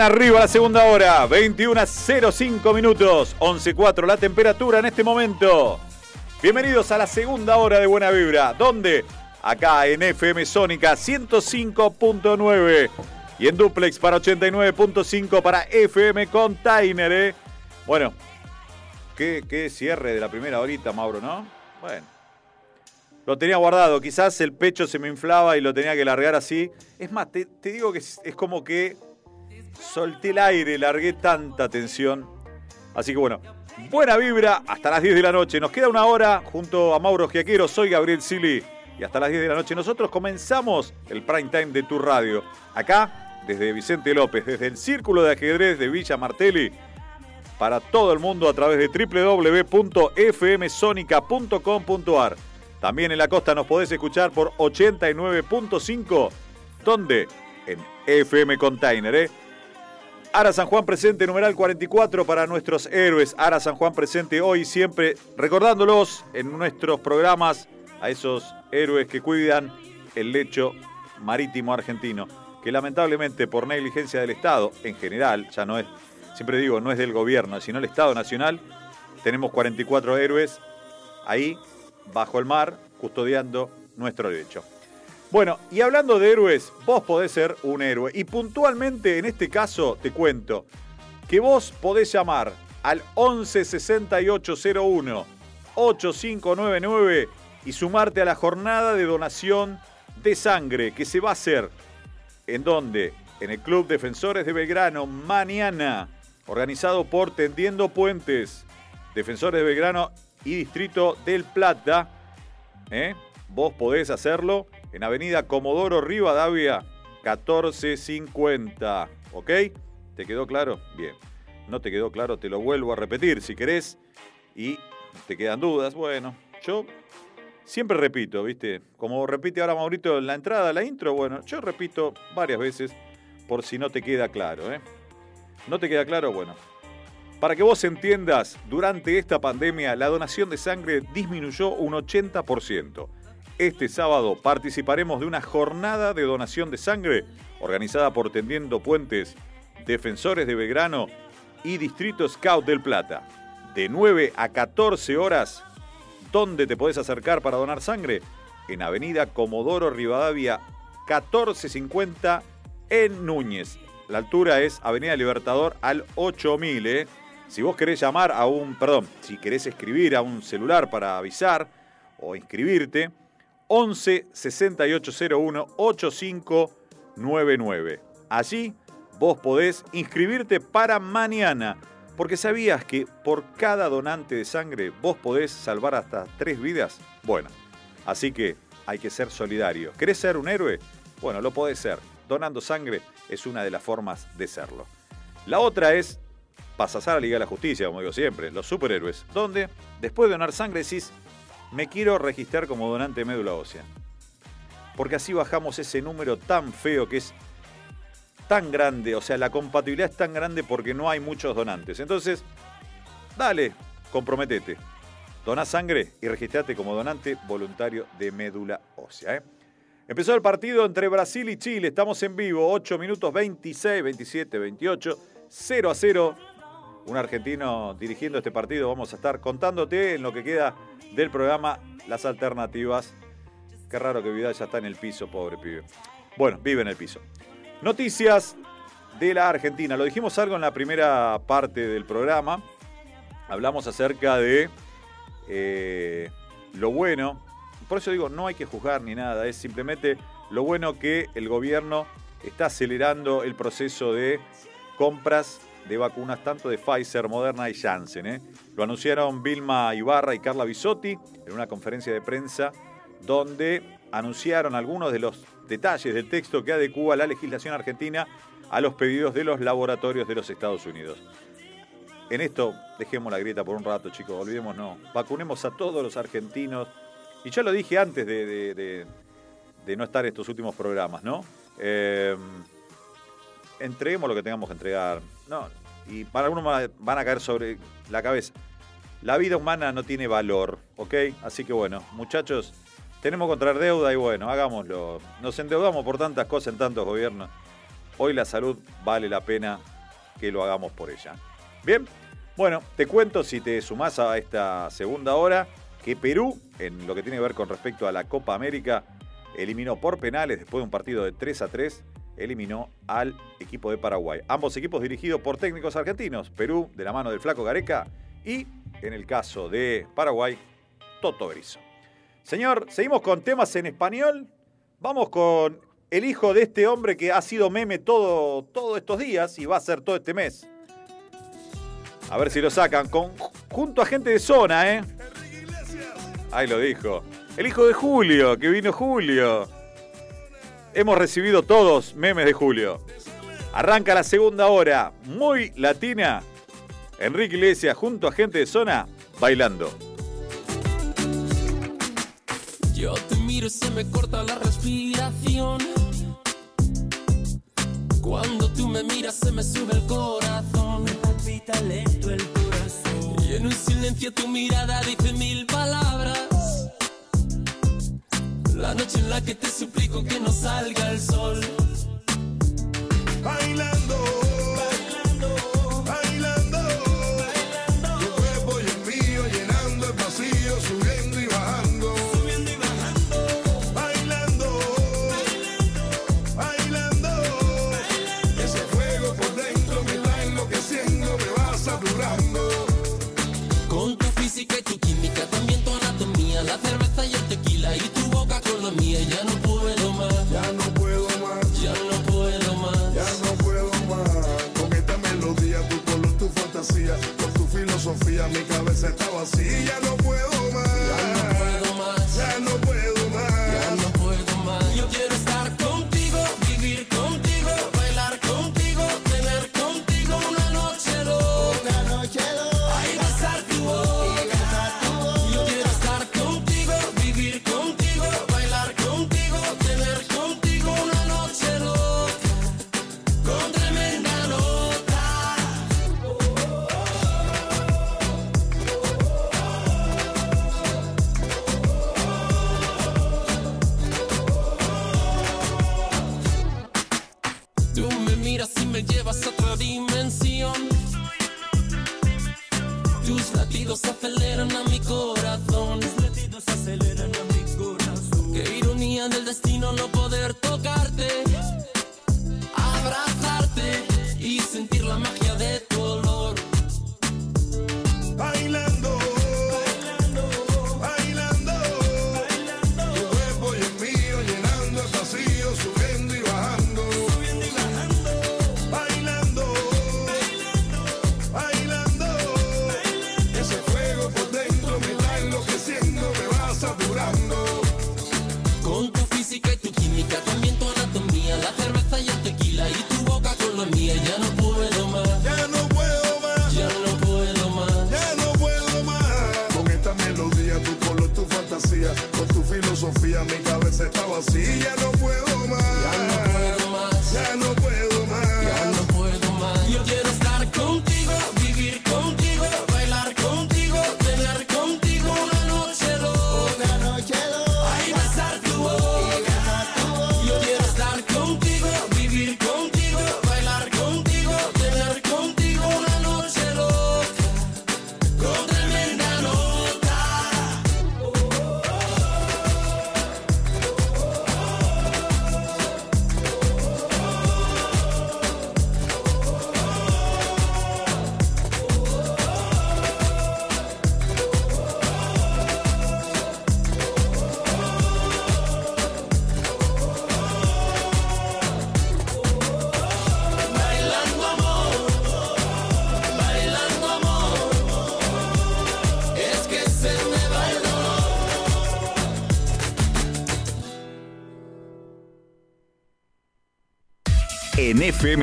Arriba la segunda hora, 21 a 05 minutos, 11.4 la temperatura en este momento. Bienvenidos a la segunda hora de Buena Vibra, donde acá en FM Sónica 105.9 y en Duplex para 89.5 para FM Container. ¿eh? Bueno, qué, qué cierre de la primera horita, Mauro, ¿no? Bueno. Lo tenía guardado, quizás el pecho se me inflaba y lo tenía que largar así. Es más, te, digo que es como que solté el aire, largué tanta tensión. Así que bueno, buena vibra hasta las 10 de la noche. Nos queda una hora junto a Mauro Giaquero. Soy Gabriel Sili. Y hasta las 10 de la noche nosotros comenzamos el prime time de tu radio. Acá, desde Vicente López, desde el Círculo de Ajedrez de Villa Martelli. Para todo el mundo a través de www.fmsonica.com.ar. También en la costa nos podés escuchar por 89.5. ¿Dónde? En FM Container, ¿eh? Ara San Juan presente, numeral 44 para nuestros héroes. Ara San Juan presente hoy siempre, recordándolos en nuestros programas a esos héroes que cuidan el lecho marítimo argentino, que lamentablemente por negligencia del Estado en general, ya no es, siempre digo, no es del gobierno, sino el Estado Nacional, tenemos 44 héroes ahí, bajo el mar, custodiando nuestro lecho. Bueno, y hablando de héroes, vos podés ser un héroe. Y puntualmente en este caso te cuento que vos podés llamar al 11 6801 8599 y sumarte a la jornada de donación de sangre que se va a hacer. ¿En dónde? En el Club Defensores de Belgrano, mañana, organizado por Tendiendo Puentes, Defensores de Belgrano y Distrito del Plata. ¿Eh? Vos podés hacerlo en Avenida Comodoro Rivadavia 1450. ¿Ok? ¿Te quedó claro? Bien. No te quedó claro, te lo vuelvo a repetir si querés. Y te quedan dudas. Bueno, yo siempre repito, ¿viste? Como repite ahora Maurito en la entrada, la intro, bueno, yo repito varias veces por si no te queda claro. ¿eh? ¿No te queda claro? Bueno. Para que vos entiendas, durante esta pandemia la donación de sangre disminuyó un 80%. Este sábado participaremos de una jornada de donación de sangre organizada por Tendiendo Puentes, Defensores de Belgrano y Distrito Scout del Plata. De 9 a 14 horas, ¿dónde te podés acercar para donar sangre? En Avenida Comodoro Rivadavia 1450 en Núñez. La altura es Avenida Libertador al 8000. ¿eh? Si vos querés llamar a un, perdón, si querés escribir a un celular para avisar o inscribirte, 11 6801 8599. Allí vos podés inscribirte para mañana, porque sabías que por cada donante de sangre vos podés salvar hasta tres vidas. Bueno, así que hay que ser solidario. ¿Querés ser un héroe? Bueno, lo podés ser. Donando sangre es una de las formas de serlo. La otra es pasar a la Liga de la Justicia, como digo siempre, los superhéroes, donde después de donar sangre decís, me quiero registrar como donante de médula ósea. Porque así bajamos ese número tan feo que es tan grande, o sea, la compatibilidad es tan grande porque no hay muchos donantes. Entonces, dale, comprometete. Dona sangre y registrate como donante voluntario de médula ósea. ¿eh? Empezó el partido entre Brasil y Chile. Estamos en vivo, 8 minutos 26, 27, 28, 0 a 0. Un argentino dirigiendo este partido. Vamos a estar contándote en lo que queda del programa las alternativas. Qué raro que Vidal ya está en el piso, pobre pibe. Bueno, vive en el piso. Noticias de la Argentina. Lo dijimos algo en la primera parte del programa. Hablamos acerca de eh, lo bueno. Por eso digo, no hay que juzgar ni nada. Es simplemente lo bueno que el gobierno está acelerando el proceso de compras de vacunas tanto de Pfizer, Moderna y Janssen. ¿eh? Lo anunciaron Vilma Ibarra y Carla Bisotti en una conferencia de prensa donde anunciaron algunos de los detalles del texto que adecúa la legislación argentina a los pedidos de los laboratorios de los Estados Unidos. En esto dejemos la grieta por un rato, chicos, olvidemos no. Vacunemos a todos los argentinos. Y ya lo dije antes de- de no estar en estos últimos programas, ¿no? Eh, entreguemos lo que tengamos que entregar. No, y para algunos van a- caer sobre la cabeza. La vida humana no tiene valor, ¿ok? Así que bueno, muchachos, tenemos que contraer deuda y bueno, hagámoslo. Nos endeudamos por tantas cosas en tantos gobiernos. Hoy la salud vale la pena que lo hagamos por ella. Bien, bueno, te cuento si te sumás a esta segunda hora que Perú, en lo que tiene que ver con respecto a la Copa América, eliminó por penales después de un partido de 3 a 3, eliminó al equipo de Paraguay. Ambos equipos dirigidos por técnicos argentinos, Perú de la mano del flaco Gareca y, en el caso de Paraguay, Toto Berizzo. Señor, seguimos con temas en español. Vamos con el hijo de este hombre que ha sido meme todo, todos estos días y va a ser todo este mes. A ver si lo sacan. Con, junto a gente de zona, ¿eh? Ahí lo dijo. El hijo de Julio, que vino Julio. Hemos recibido todos memes de Julio. Arranca la segunda hora, muy latina. Enrique Iglesias junto a gente de zona, bailando. Yo te miro y se me corta la respiración. Cuando tú me miras se me sube el corazón. Me palpita lento el corazón. Y en un silencio tu mirada dice mil palabras. La noche en la que te suplico que no salga el sol. Bailando, mi cabeza está vacía. No puedo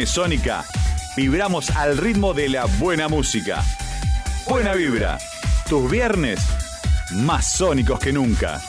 Sónica vibramos al ritmo de la buena música. Buena vibra. Tus viernes más sónicos que nunca.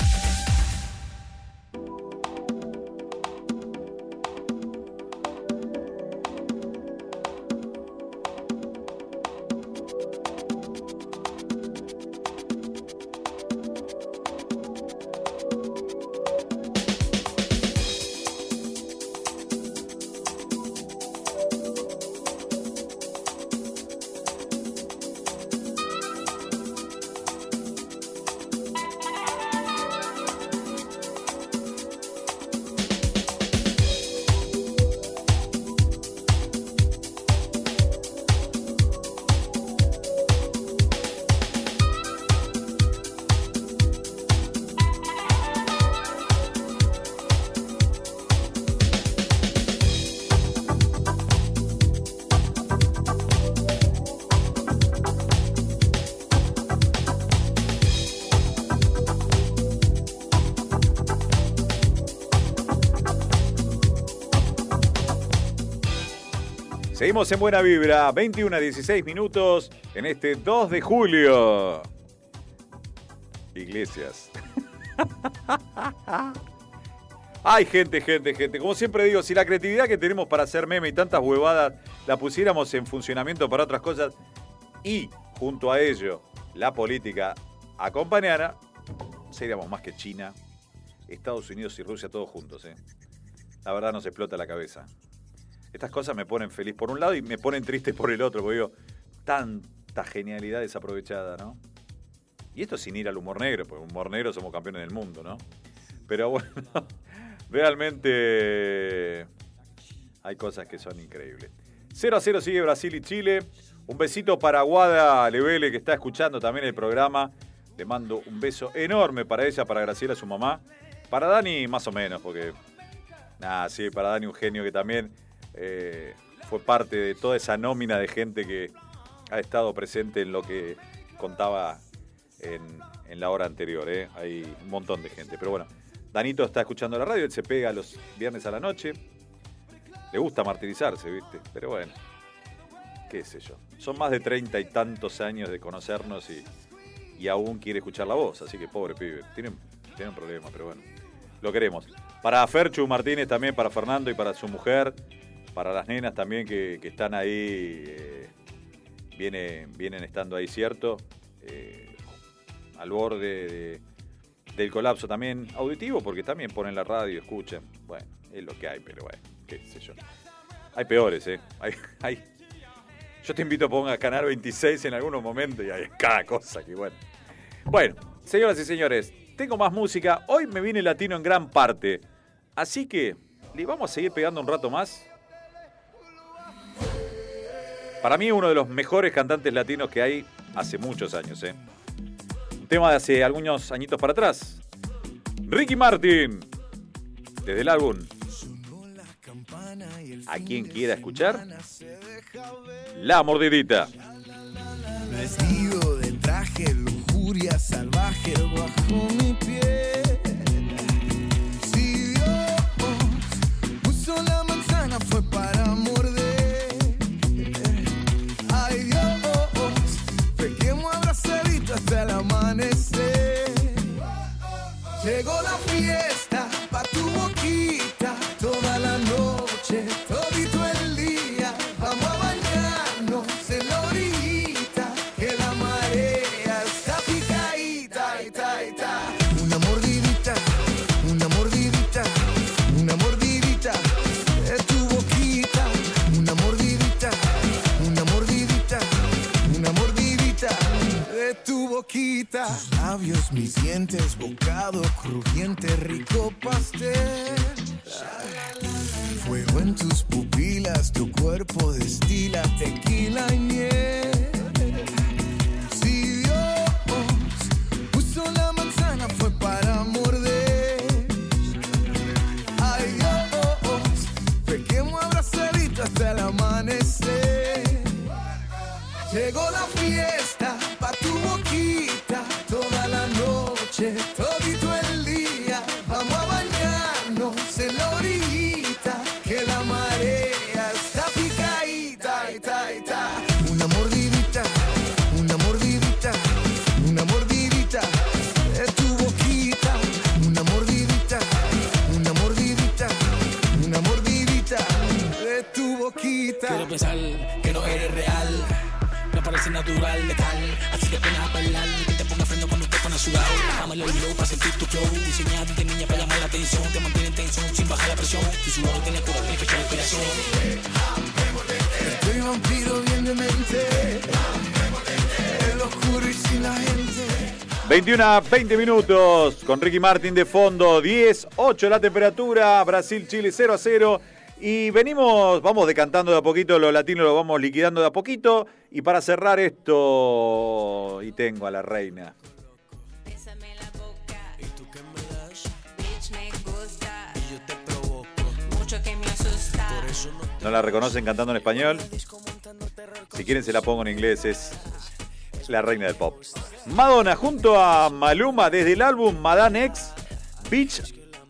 En Buena Vibra, 21 a 16 minutos en este 2 de julio. Iglesias. *laughs* Ay, gente, gente, gente. Como siempre digo, si la creatividad que tenemos para hacer meme y tantas huevadas la pusiéramos en funcionamiento para otras cosas y junto a ello la política acompañara, seríamos más que China, Estados Unidos y Rusia todos juntos. ¿eh? La verdad nos explota la cabeza. Estas cosas me ponen feliz por un lado y me ponen triste por el otro, porque digo, tanta genialidad desaprovechada, ¿no? Y esto sin ir al humor negro, porque humor negro somos campeones del mundo, ¿no? Pero bueno, *laughs* realmente hay cosas que son increíbles. 0 a 0 sigue Brasil y Chile. Un besito para Guada Levele, que está escuchando también el programa. Le mando un beso enorme para ella, para Graciela, su mamá. Para Dani, más o menos, porque. Nada, sí, para Dani, un genio que también eh, fue parte de toda esa nómina de gente que ha estado presente en lo que contaba en, la hora anterior. ¿eh? Hay un montón de gente. Pero bueno, Danito está escuchando la radio, él se pega los viernes a la noche. Le gusta martirizarse, ¿viste? Pero bueno, qué sé yo. Son más de treinta y tantos años de conocernos y, y aún quiere escuchar la voz. Así que pobre pibe. Tiene un problema, pero bueno. Lo queremos. Para Ferchu Martínez también, para Fernando y para su mujer. Para las nenas también que, que están ahí. eh, vienen, vienen estando ahí, ¿cierto? Eh, al borde de- del colapso también auditivo, porque también ponen la radio, escuchan. Bueno, es lo que hay, pero bueno, qué sé yo. Hay peores, ¿eh? Hay, *laughs* hay- Yo te invito a ponga Canal 26 en algunos momentos y hay cada cosa que bueno. Bueno, señoras y señores, tengo más música. Hoy me viene latino en gran parte. Así que le vamos a seguir pegando un rato más. Para mí uno de los mejores cantantes latinos que hay hace muchos años, ¿eh? Un tema de hace algunos añitos para atrás. Ricky Martin, desde el álbum A quien quiera escuchar, La Mordidita. Vestido de traje, lujuria salvaje Llegó la labios, mis dientes, bocado crujiente, rico pastel. Fuego en tus pupilas, tu cuerpo destila tequila y miel. Pensar que no eres real. Me parece natural, letal. Así que ven a bailar y que te ponga freno cuando te pones sudado. Dame el oído para sentir tu flow. Diseñada de niña para llamar la atención. Te mantiene en tensión sin bajar la presión. Tu sudor tiene cura, tiene fecha de inspiración. Estoy vampiro bien de mente. El oscuro y sin la gente. 21 a 20 minutos con Ricky Martin de fondo, 10, 8 la temperatura, Brasil, Chile 0 a 0. Y venimos, vamos decantando de a poquito, lo latino lo vamos liquidando de a poquito. Y para cerrar esto, y tengo a la reina. ¿No la reconocen cantando en español? Si quieren se la pongo en inglés, es la reina del pop. Madonna junto a Maluma desde el álbum Madame X, Bitch,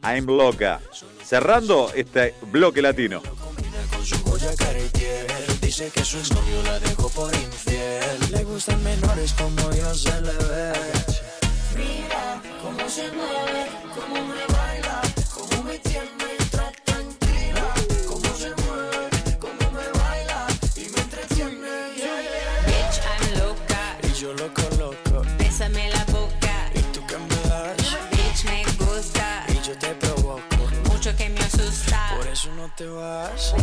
I'm Loca. Cerrando este bloque latino. Dice que su exnovio la dejó por infiel Le gustan menores como yo se le ve Mira cómo se mueve, Por eso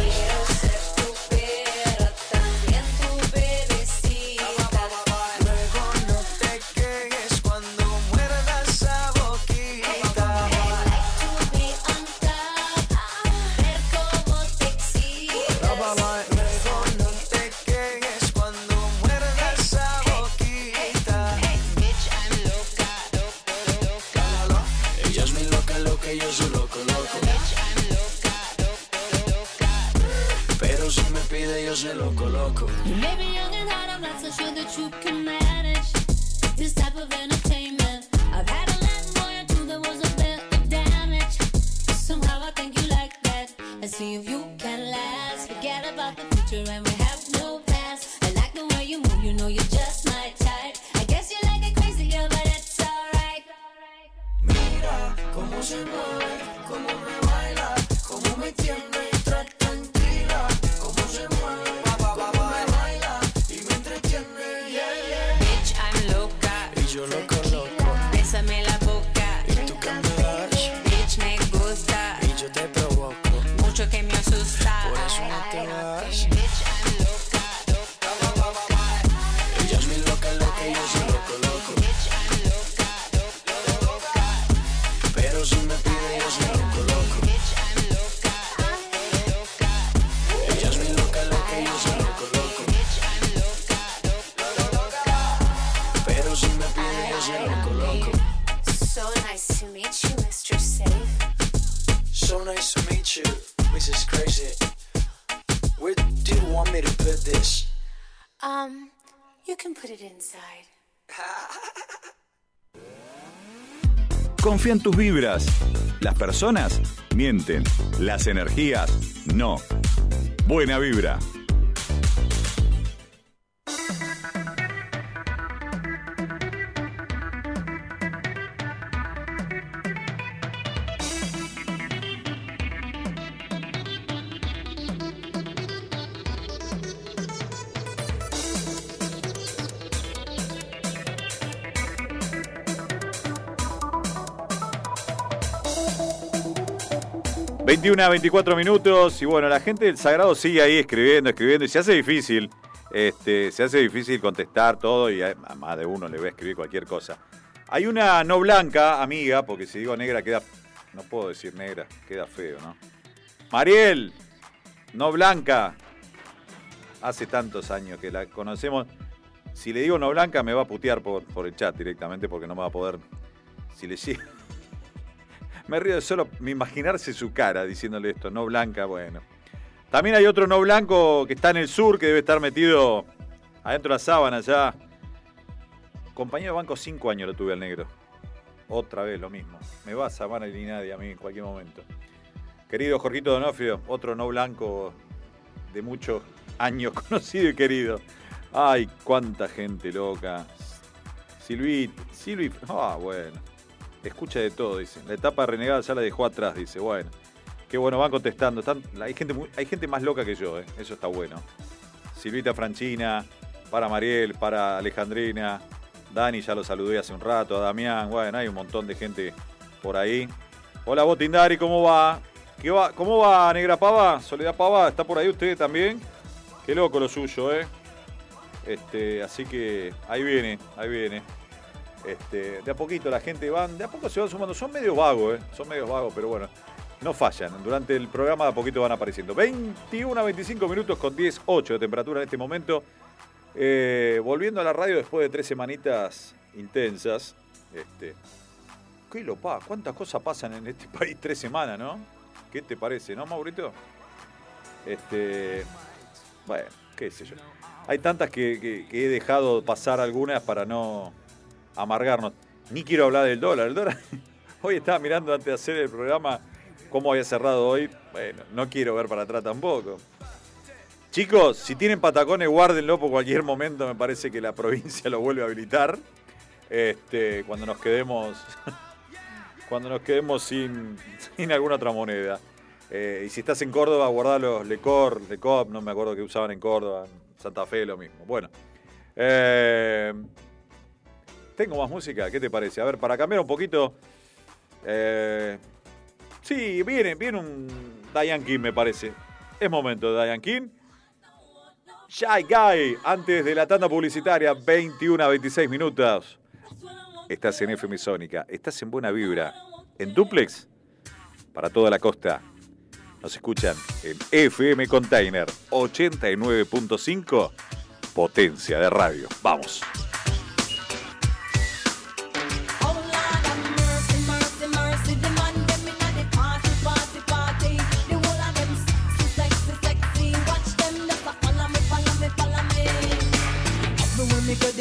vibras. Las personas mienten. Las energías no. Buena vibra. 21 a 24 minutos y bueno, la gente del Sagrado sigue ahí escribiendo, escribiendo y se hace difícil, este, se hace difícil contestar todo y a más de uno le voy a escribir cualquier cosa. Hay una no blanca, amiga, porque si digo negra queda, no puedo decir negra, queda feo, ¿no? Mariel, no blanca, hace tantos años que la conocemos. Si le digo no blanca me va a putear por, por el chat directamente porque no me va a poder, si le llega... Me río de solo imaginarse su cara diciéndole esto, no blanca, bueno. También hay otro no blanco que está en el sur, que debe estar metido adentro de la sábana ya. Compañero de banco, cinco años lo tuve al negro. Otra vez lo mismo. Me va a Sabana y nadie a mí en cualquier momento. Querido Jorgito Donofrio, otro no blanco de muchos años *laughs* conocido y querido. Ay, cuánta gente loca. Silvi, Silvi, ah, bueno. Escucha de todo, dice. La etapa renegada ya la dejó atrás, dice. Bueno, qué bueno, van contestando. Están- hay, gente hay gente más loca que yo, eh. eso está bueno. Silvita Franchina, para Mariel, para Alejandrina, Dani, ya lo saludé hace un rato, a Damián, bueno, hay un montón de gente por ahí. Hola Botindari, ¿cómo va? ¿Cómo va, Negra Pava? Soledad Pava, ¿está por ahí usted también? Qué loco lo suyo, ¿eh? Este, así que ahí viene, ahí viene. Este, de a poquito la gente van, de a poco se van sumando. Son medios vagos, ¿eh? Son medios vagos, pero bueno, no fallan. Durante el programa de a poquito van apareciendo. 21 a 25 minutos con 10, 8 de temperatura en este momento. Eh, volviendo a la radio después de tres semanitas intensas. Este, qué lo pa, cuántas cosas pasan en este *laughs* país tres semanas, ¿no? ¿Qué te parece, no, Maurito? Este, bueno, qué sé yo. Hay tantas que he dejado pasar algunas para no amargarnos. Ni quiero hablar del dólar. El dólar. *laughs* Hoy estaba mirando antes de hacer el programa cómo había cerrado hoy. Bueno, no quiero ver para atrás tampoco. Chicos, si tienen patacones, guárdenlo por cualquier momento. Me parece que la *laughs* provincia lo vuelve a habilitar. Este, cuando nos quedemos. *laughs* cuando nos quedemos sin, sin alguna otra moneda. Eh, y si estás en Córdoba, guardá los Lecor, Lecop, no me acuerdo que usaban en Córdoba, Santa Fe lo mismo. Bueno. Eh, tengo más música, ¿qué te parece? A ver, para cambiar un poquito. eh, sí, viene, viene un Diane King, me parece. Es momento de Diane King. Shy Guy, antes de la tanda publicitaria, 21 a 26 minutos. Estás en FM Sónica, estás en Buena Vibra, en Duplex, para toda la costa. Nos escuchan en FM Container 89.5, potencia de radio. Vamos.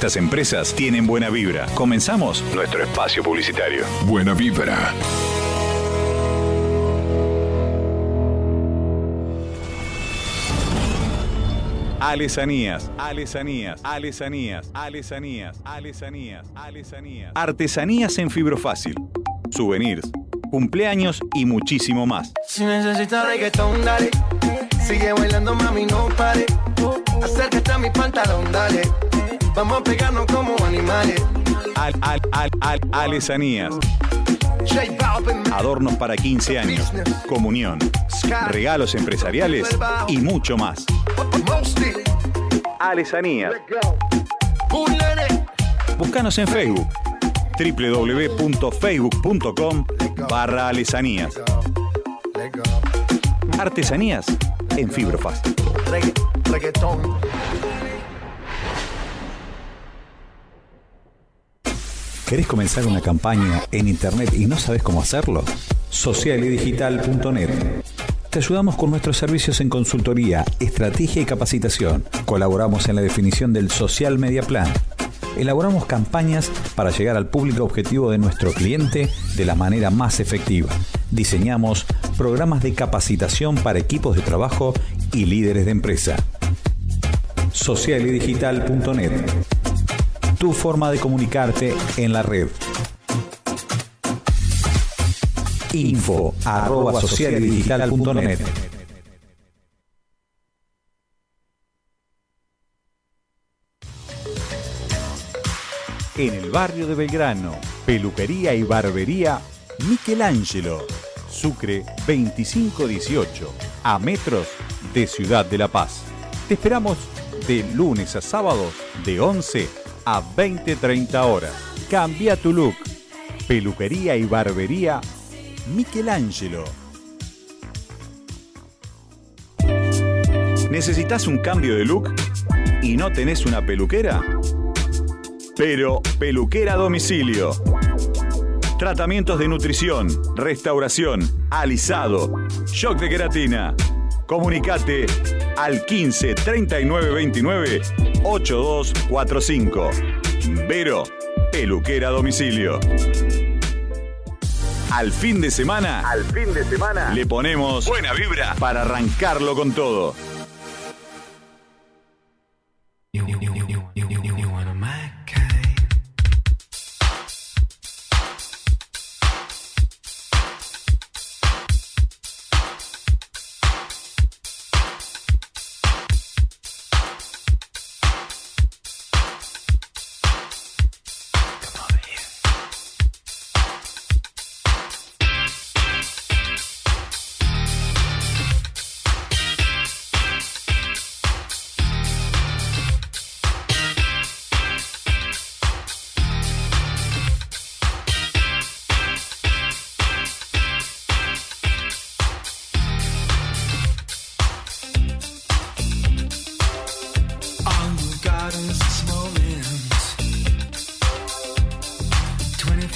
Estas empresas tienen buena vibra. Comenzamos nuestro espacio publicitario. Buena vibra. Alesanías, alesanías, alesanías, alesanías, alesanías, alesanías. Artesanías en fibrofácil. Souvenirs, cumpleaños y muchísimo más. Si necesitas reggaetón, dale. Sigue bailando, mami, no pare. Acércate a mi pantalón, dale. Vamos a pegarnos como animales. Al, al, al, al, alesanías. Adornos para 15 años, comunión, regalos empresariales y mucho más. Alesanías. Búscanos en Facebook www.facebook.com barra alesanías. Artesanías en fibrofácil. Regga- ¿Querés comenzar una campaña en Internet y no sabes cómo hacerlo? Socialidigital.net. Te ayudamos con nuestros servicios en consultoría, estrategia y capacitación. Colaboramos en la definición del Social Media Plan. Elaboramos campañas para llegar al público objetivo de nuestro cliente de la manera más efectiva. Diseñamos programas de capacitación para equipos de trabajo y líderes de empresa. Socialidigital.net tu forma de comunicarte en la red. Info arroba socialdigital.net En el barrio de Belgrano, peluquería y barbería Michelangelo, Sucre 2518, a metros de Ciudad de la Paz. Te esperamos de lunes a sábados de 11 a 20-30 horas. Cambia tu look. Peluquería y barbería Michelangelo. ¿Necesitas un cambio de look y no tenés una peluquera? Pero peluquera a domicilio. Tratamientos de nutrición, restauración, alisado, shock de queratina. Comunicate al 15 39 29 8245. Vero, peluquera a domicilio. Al fin de semana, al fin de semana, le ponemos buena vibra para arrancarlo con todo.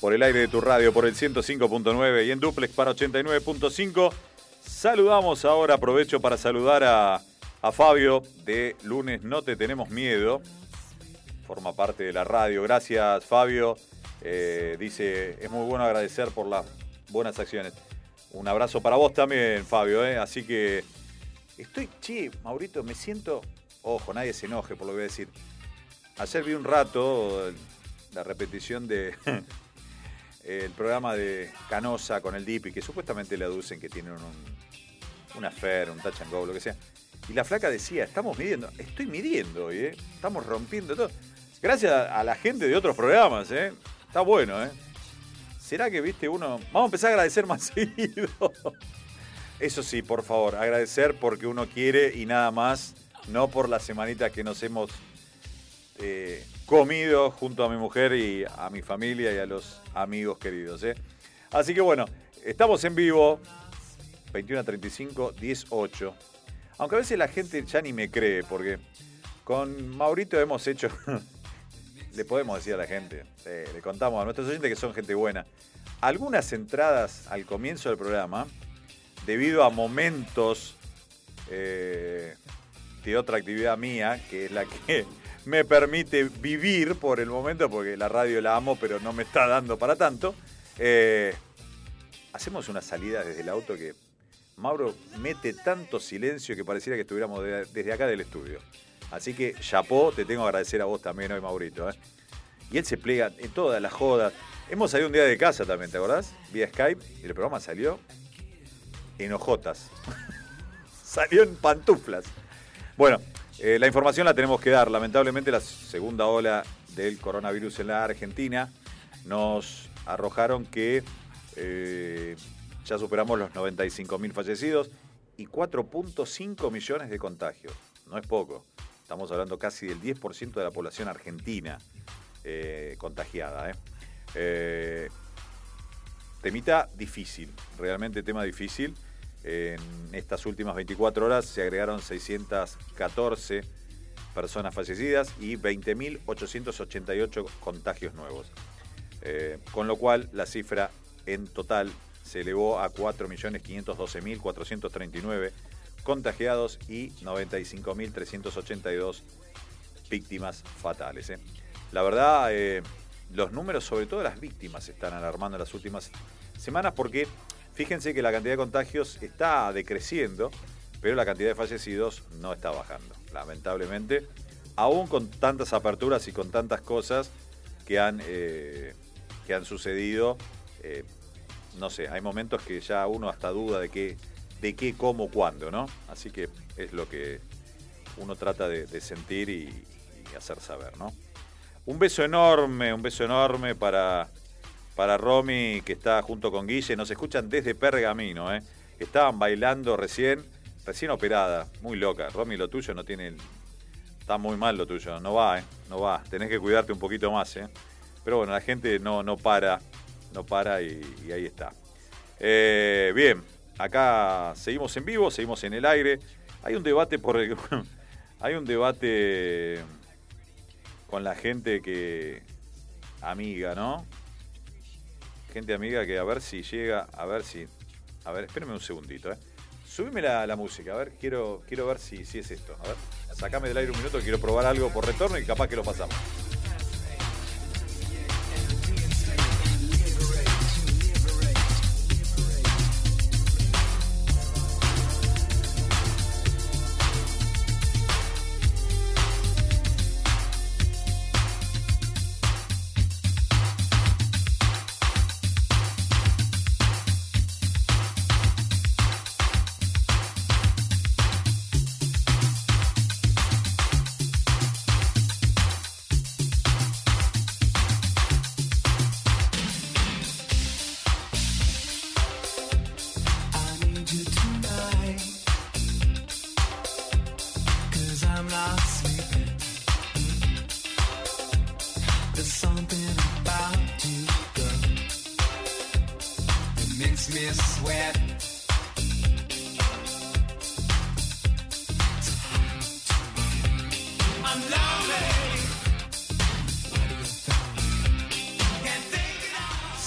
por el aire de tu radio, por el 105.9 y en duplex para 89.5. Saludamos ahora, aprovecho para saludar a, a Fabio de Lunes No Te Tenemos Miedo. Forma parte de la radio. Gracias, Fabio. Eh, dice, es muy bueno agradecer por las buenas acciones. Un abrazo para vos también, Fabio. ¿eh? Así que estoy, che, Maurito, me siento, ojo, nadie se enoje por lo que voy a decir. Ayer vi un rato la repetición de *laughs* el programa de Canosa con el Dipi, que supuestamente le aducen que tienen un, un affair, un touch and go, lo que sea. Y la flaca decía, estamos midiendo, estoy midiendo hoy, ¿eh? estamos rompiendo todo. Gracias a la gente de otros programas, ¿eh? está bueno. ¿eh? ¿Será que, viste, uno... Vamos a empezar a agradecer más *laughs* seguido. Eso sí, por favor, agradecer porque uno quiere y nada más, no por las semanitas que nos hemos eh, comido junto a mi mujer y a mi familia y a los amigos queridos. ¿eh? Así que bueno, estamos en vivo, 21 a 35, 18. Aunque a veces la gente ya ni me cree, porque con Maurito hemos hecho, *laughs* le podemos decir a la gente, eh, le contamos a nuestros oyentes que son gente buena, algunas entradas al comienzo del programa, debido a momentos eh, de otra actividad mía, que es la que me permite vivir por el momento, porque la radio la amo, pero no me está dando para tanto. eh, hacemos una salida desde el auto que Mauro mete tanto silencio que pareciera que estuviéramos de- desde acá del estudio. Así que, chapó, te tengo que agradecer a vos también hoy, Maurito. ¿eh? Y él se plega en todas las jodas. Hemos salido un día de casa también, ¿te acordás? Vía Skype, y el programa salió en hojotas. *laughs* salió en pantuflas. Bueno, eh, la información la tenemos que dar. Lamentablemente la segunda ola del coronavirus en la Argentina nos arrojaron que eh, ya superamos los 95.000 fallecidos y 4.5 millones de contagios. No es poco. Estamos hablando casi del 10% de la población argentina eh, contagiada. temita difícil, realmente tema difícil. En estas últimas 24 horas se agregaron 614 personas fallecidas y 20.888 contagios nuevos. Eh, con lo cual la cifra en total se elevó a 4.512.439 contagiados y 95.382 víctimas fatales. ¿eh? La verdad, eh, los números, sobre todo las víctimas, están alarmando en las últimas semanas porque fíjense que la cantidad de contagios está decreciendo, pero la cantidad de fallecidos no está bajando, lamentablemente, aún con tantas aperturas y con tantas cosas que han, eh, que han sucedido. eh, no sé, hay momentos que ya uno hasta duda de qué, de qué, cómo, cuándo, ¿no? Así que es lo que uno trata de, sentir y, y hacer saber, ¿no? Un beso enorme, un beso enorme para, para Romy, que está junto con Guille. Nos escuchan desde Pergamino, ¿eh? Estaban bailando recién, recién operada, muy loca. Romy, lo tuyo no tiene... Está muy mal lo tuyo, no va, ¿eh? No va. Tenés que cuidarte un poquito más, ¿eh? Pero bueno, la gente no, no para, no para y, y ahí está. Eh, bien, acá seguimos en vivo, seguimos en el aire. Hay un debate por el... *laughs* Hay un debate con la gente que... Amiga, ¿no? Gente amiga que a ver si llega, a ver si... A ver, espérame un segundito, ¿eh? Subime la, la música, a ver, quiero, quiero ver si, si es esto. A ver, sacame del aire un minuto, quiero probar algo por retorno y capaz que lo pasamos.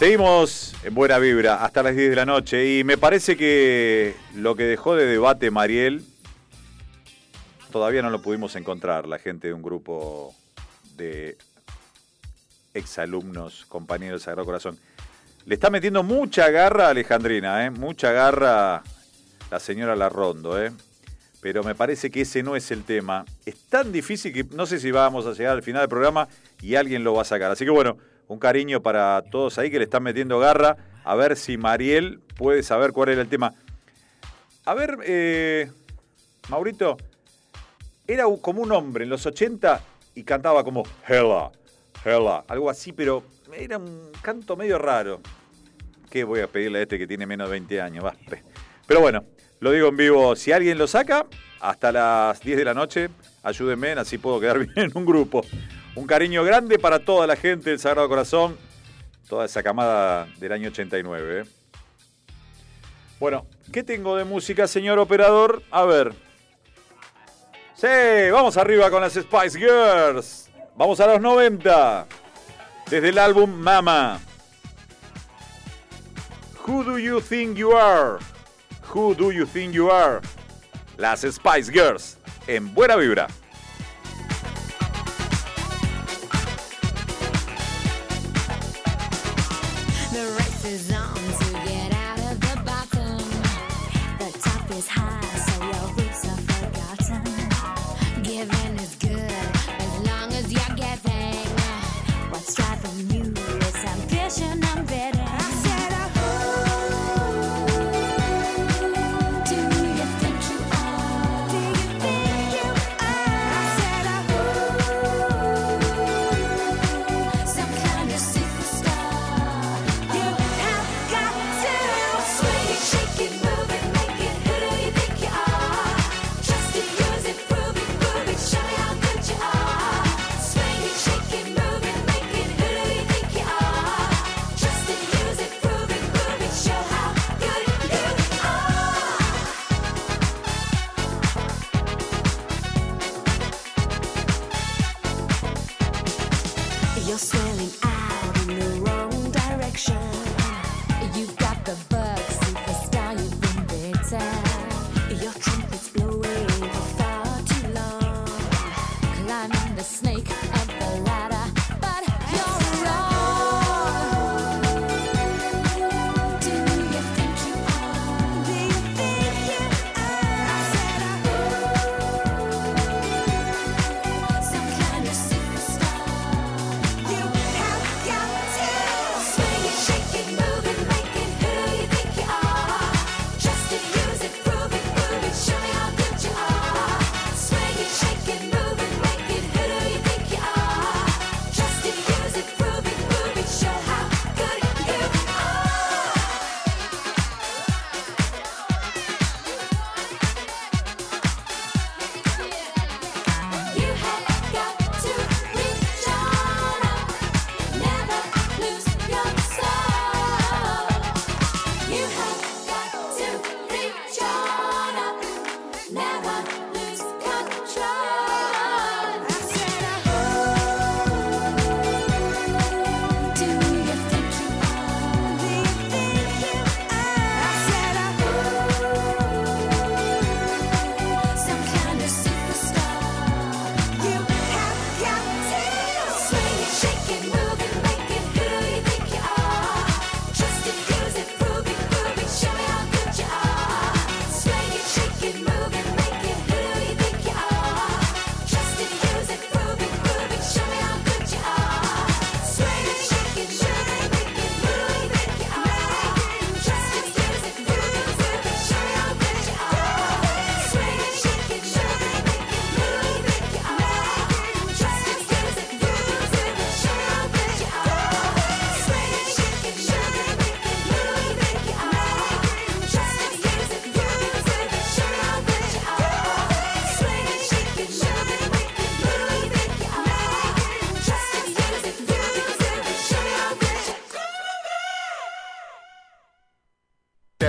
Seguimos en buena vibra hasta las 10 de la noche y me parece que lo que dejó de debate Mariel todavía no lo pudimos encontrar, la gente de un grupo de exalumnos, compañeros de Sagrado Corazón. Le está metiendo mucha garra a Alejandrina, ¿eh? mucha garra la señora Larrondo, ¿eh? pero me parece que ese no es el tema. Es tan difícil que no sé si vamos a llegar al final del programa y alguien lo va a sacar. Así que bueno, un cariño para todos ahí que le están metiendo garra. A ver si Mariel puede saber cuál era el tema. A ver, eh, Maurito, era como un hombre en los 80 y cantaba como Hella, Hella, algo así, pero era un canto medio raro. ¿Qué voy a pedirle a este que tiene menos de 20 años? Pero bueno, lo digo en vivo, si alguien lo saca, hasta las 10 de la noche, ayúdenme, así puedo quedar *laughs* bien en un grupo. Un cariño grande para toda la gente del Sagrado Corazón, toda esa camada del año 89. ¿eh? Bueno, ¿qué tengo de música, señor operador? A ver. Sí, vamos arriba con las Spice Girls. Vamos a los 90. Desde el álbum Mama. Who do you think you are? Who do you think you are? Las Spice Girls. En buena vibra. is on to get out of the bottom. The top is high.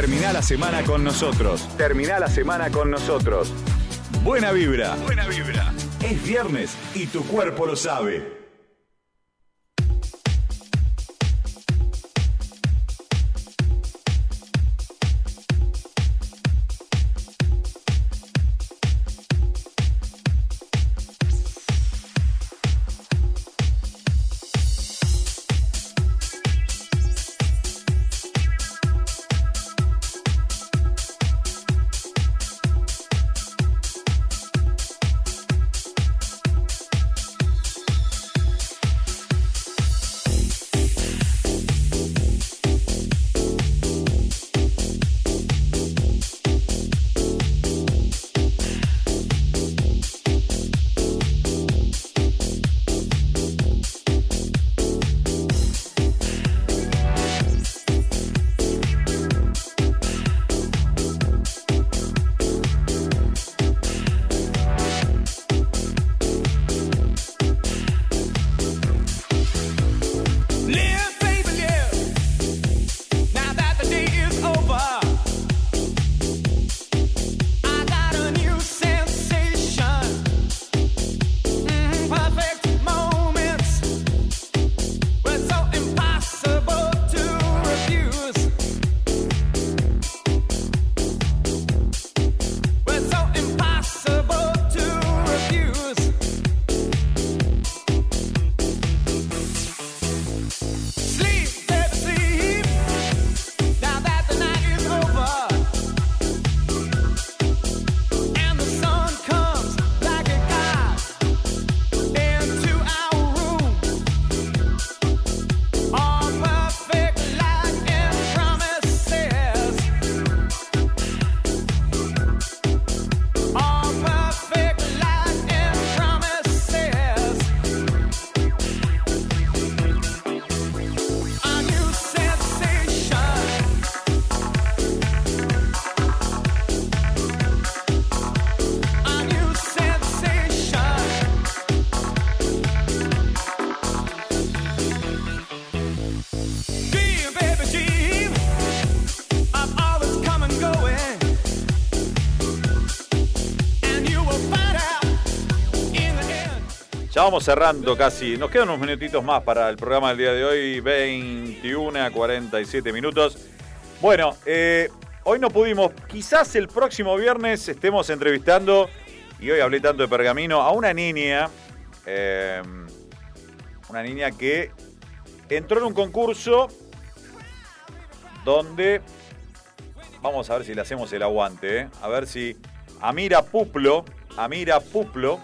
Termina la semana con nosotros. Termina la semana con nosotros. Buena vibra. Buena vibra. Es viernes y tu cuerpo lo sabe. Ya vamos cerrando casi. Nos quedan unos minutitos más para el programa del día de hoy. 21 a 47 minutos. Bueno, eh, hoy no pudimos. Quizás el próximo viernes estemos entrevistando, y hoy hablé tanto de pergamino, a una niña. eh, una niña que entró en un concurso donde. Vamos a ver si le hacemos el aguante. eh. A ver si Amira Puplo. Amira Puplo.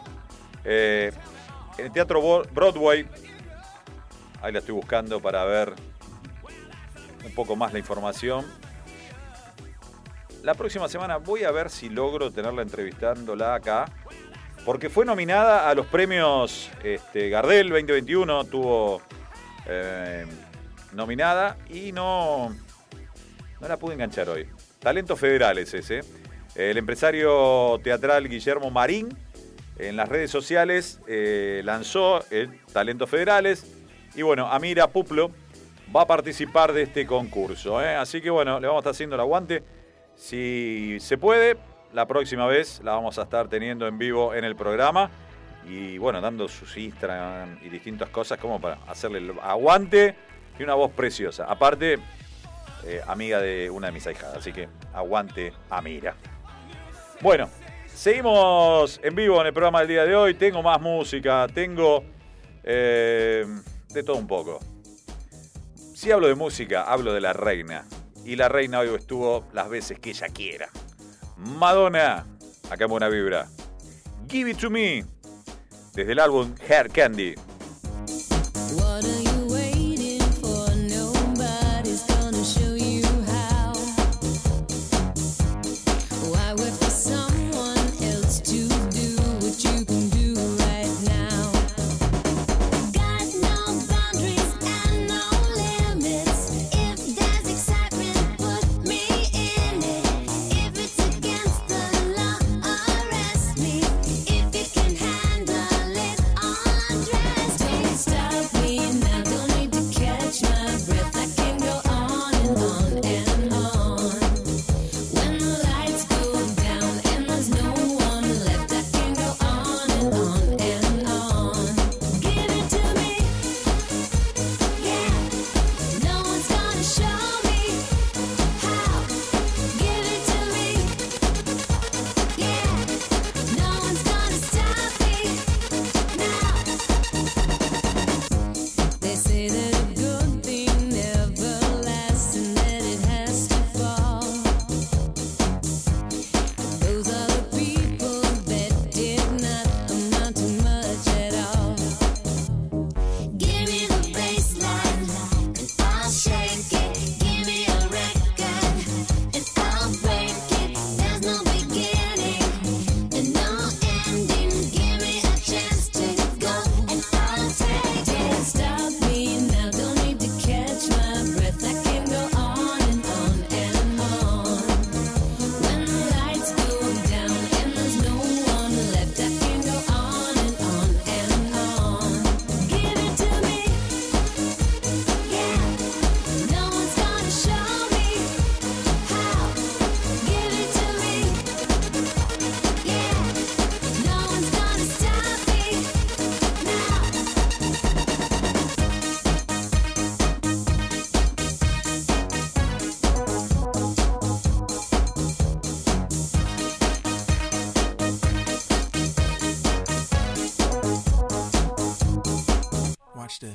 eh, en el Teatro Broadway. Ahí la estoy buscando para ver un poco más la información. La próxima semana voy a ver si logro tenerla entrevistándola acá. Porque fue nominada a los premios este, Gardel 2021. Tuvo eh, nominada y no, no la pude enganchar hoy. Talento Federal es ese. El empresario teatral Guillermo Marín en las redes sociales eh, lanzó el Talentos Federales. Y bueno, Amira Puplo va a participar de este concurso. ¿eh? Así que bueno, le vamos a estar haciendo el aguante. Si se puede, la próxima vez la vamos a estar teniendo en vivo en el programa. Y bueno, dando sus Instagram y distintas cosas como para hacerle el aguante y una voz preciosa. Aparte, eh, amiga de una de mis ahijadas. Así que aguante Amira. Bueno, seguimos en vivo en el programa del día de hoy. Tengo más música, tengo eh, de todo un poco. Si hablo de música, hablo de la reina. Y la reina hoy estuvo las veces que ella quiera. Madonna, acá en Buena Vibra. Give It To Me, desde el álbum Hair Candy.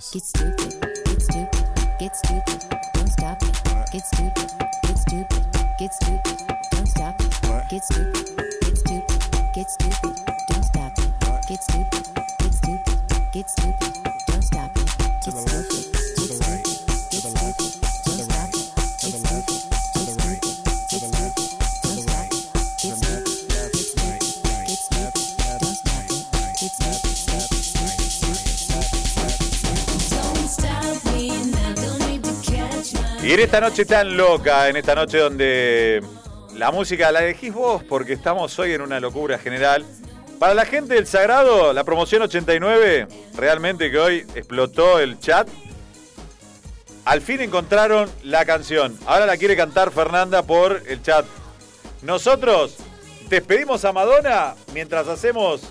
This. Get stupid, get stupid, get stupid, don't stop it. Get stupid, get stupid, get stupid, don't stop it. Get stupid, get stupid, get stupid, don't stop it. Get stupid, en esta noche tan loca, en esta noche donde la música la elegís vos, porque estamos hoy en una locura general. Para la gente del Sagrado, la promoción 89, realmente que hoy explotó el chat. Al fin encontraron la canción. Ahora la quiere cantar Fernanda por el chat. Nosotros despedimos a Madonna mientras hacemos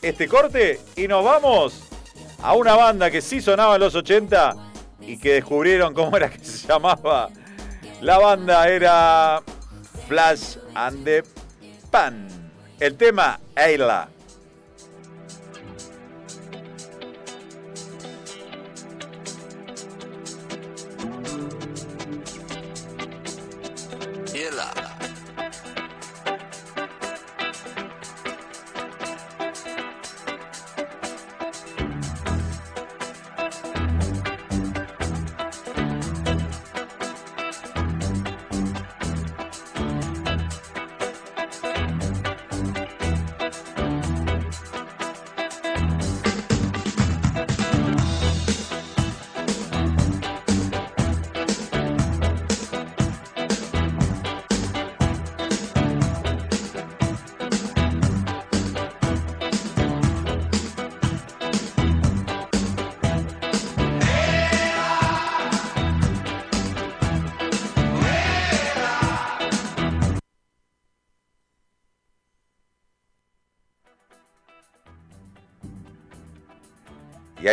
este corte y nos vamos a una banda que sí sonaba en los 80 y que descubrieron cómo era que se llamaba. La banda era Flash and the Pan. El tema Ayla.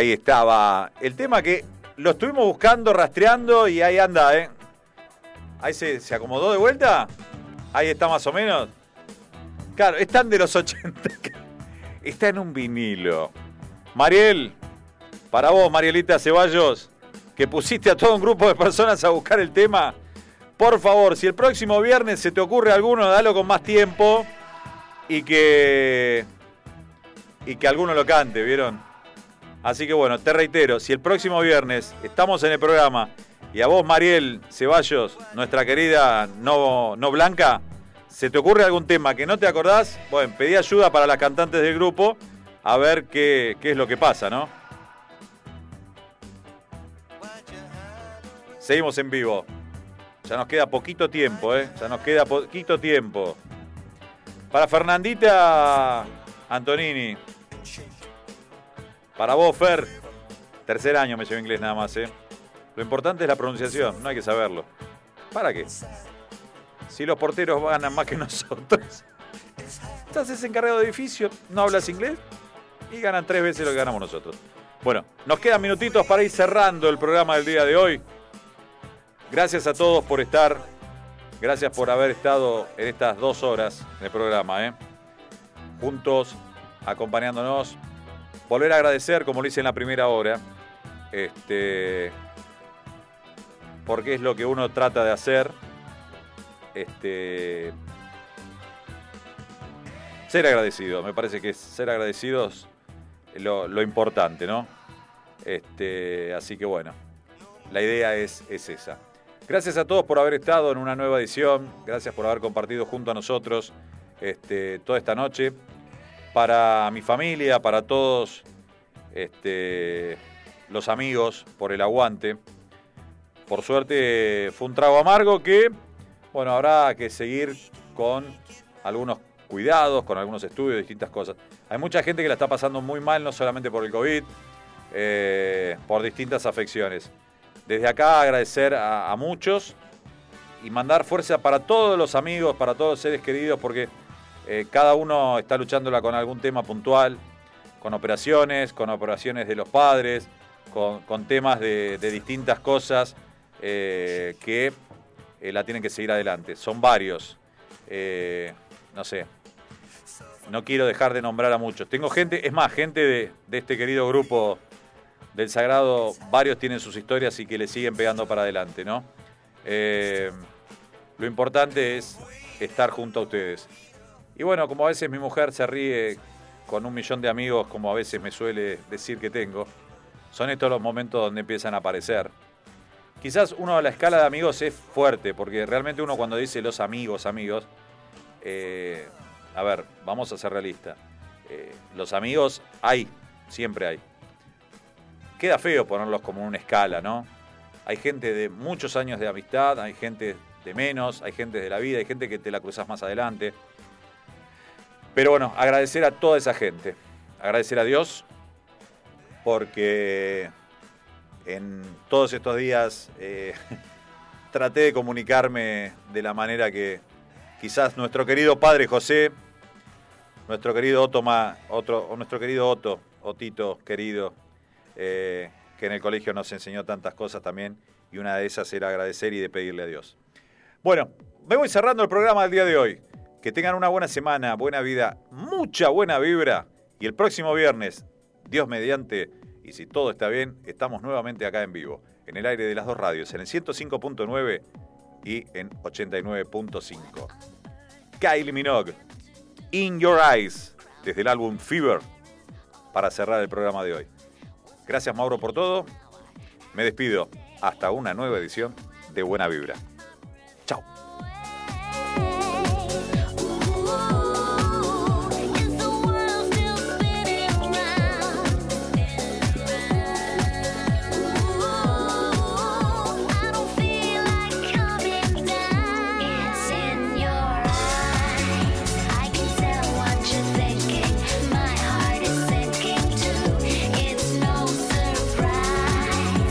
Ahí estaba el tema que lo estuvimos buscando, rastreando y ahí anda, ¿eh? Ahí se, se acomodó de vuelta. Ahí está más o menos. Claro, están de los *laughs* 80. Está en un vinilo. Mariel, para vos, Marielita Ceballos, que pusiste a todo un grupo de personas a buscar el tema. Por favor, si el próximo viernes se te ocurre alguno, dalo con más tiempo y que. y que alguno lo cante, ¿vieron? Así que bueno, te reitero, si el próximo viernes estamos en el programa y a vos, Mariel Ceballos, nuestra querida no, no blanca, se te ocurre algún tema que no te acordás, bueno, pedí ayuda para las cantantes del grupo a ver qué, qué es lo que pasa, ¿no? Seguimos en vivo. Ya nos queda poquito tiempo, ¿eh? Ya nos queda poquito tiempo. Para Fernandita Antonini. Para vos, Fer. Tercer año me llevo inglés nada más, ¿eh? Lo importante es la pronunciación, no hay que saberlo. ¿Para qué? Si los porteros ganan más que *laughs* nosotros. Estás ese encargado de edificio, no hablas inglés y ganan tres veces lo que ganamos nosotros. Bueno, nos quedan minutitos para ir cerrando el programa del día de hoy. Gracias a todos por estar. Gracias por haber estado en estas dos horas el programa, ¿eh? Juntos, acompañándonos. Volver a agradecer, como lo hice en la primera hora, este, porque es lo que uno trata de hacer. Este, ser agradecido, me parece que es ser agradecidos lo, lo importante, ¿no? Este, así que bueno, la idea es, es esa. Gracias a todos por haber estado en una nueva edición, gracias por haber compartido junto a nosotros este, toda esta noche. Para mi familia, para todos este, los amigos, por el aguante. Por suerte fue un trago amargo que, bueno, habrá que seguir con algunos cuidados, con algunos estudios, distintas cosas. Hay mucha gente que la está pasando muy mal, no solamente por el COVID, eh, por distintas afecciones. Desde acá agradecer a, a muchos y mandar fuerza para todos los amigos, para todos los seres queridos, porque eh, cada uno está luchándola con algún tema puntual, con operaciones, con operaciones de los padres, con, temas de, distintas cosas eh, que eh, la tienen que seguir adelante. Son varios. No sé. No quiero dejar de nombrar a muchos. Tengo gente, es más, gente de, de este querido grupo del Sagrado, varios tienen sus historias y que le siguen pegando para adelante, ¿no? Lo importante es estar junto a ustedes. Y bueno, como a veces mi mujer se ríe con un millón de amigos, como a veces me suele decir que tengo, son estos los momentos donde empiezan a aparecer. Quizás uno a la escala de amigos es fuerte, porque realmente uno cuando dice los amigos, amigos, eh, a ver, vamos a ser realistas. Eh, los amigos hay, siempre hay. Queda feo ponerlos como una escala, ¿no? Hay gente de muchos años de amistad, hay gente de menos, hay gente de la vida, hay gente que te la cruzas más adelante. Pero bueno, agradecer a toda esa gente. Agradecer a Dios porque en todos estos días eh, *laughs* traté de comunicarme de la manera que quizás nuestro querido padre José nuestro querido Otto, Ma- otro, o nuestro querido Otto, Otito, querido, eh, que en el colegio nos enseñó tantas cosas también, y una de esas era agradecer y de pedirle a Dios. Bueno, me voy cerrando el programa del día de hoy. Que tengan una buena semana, buena vida, mucha buena vibra. Y el próximo viernes, Dios mediante, y si todo está bien, estamos nuevamente acá en vivo, en el aire de las dos radios, en el 105.9 y en 89.5. Kylie Minogue, In Your Eyes, desde el álbum Fever, para cerrar el programa de hoy. Gracias Mauro por todo. Me despido. Hasta una nueva edición de Buena Vibra.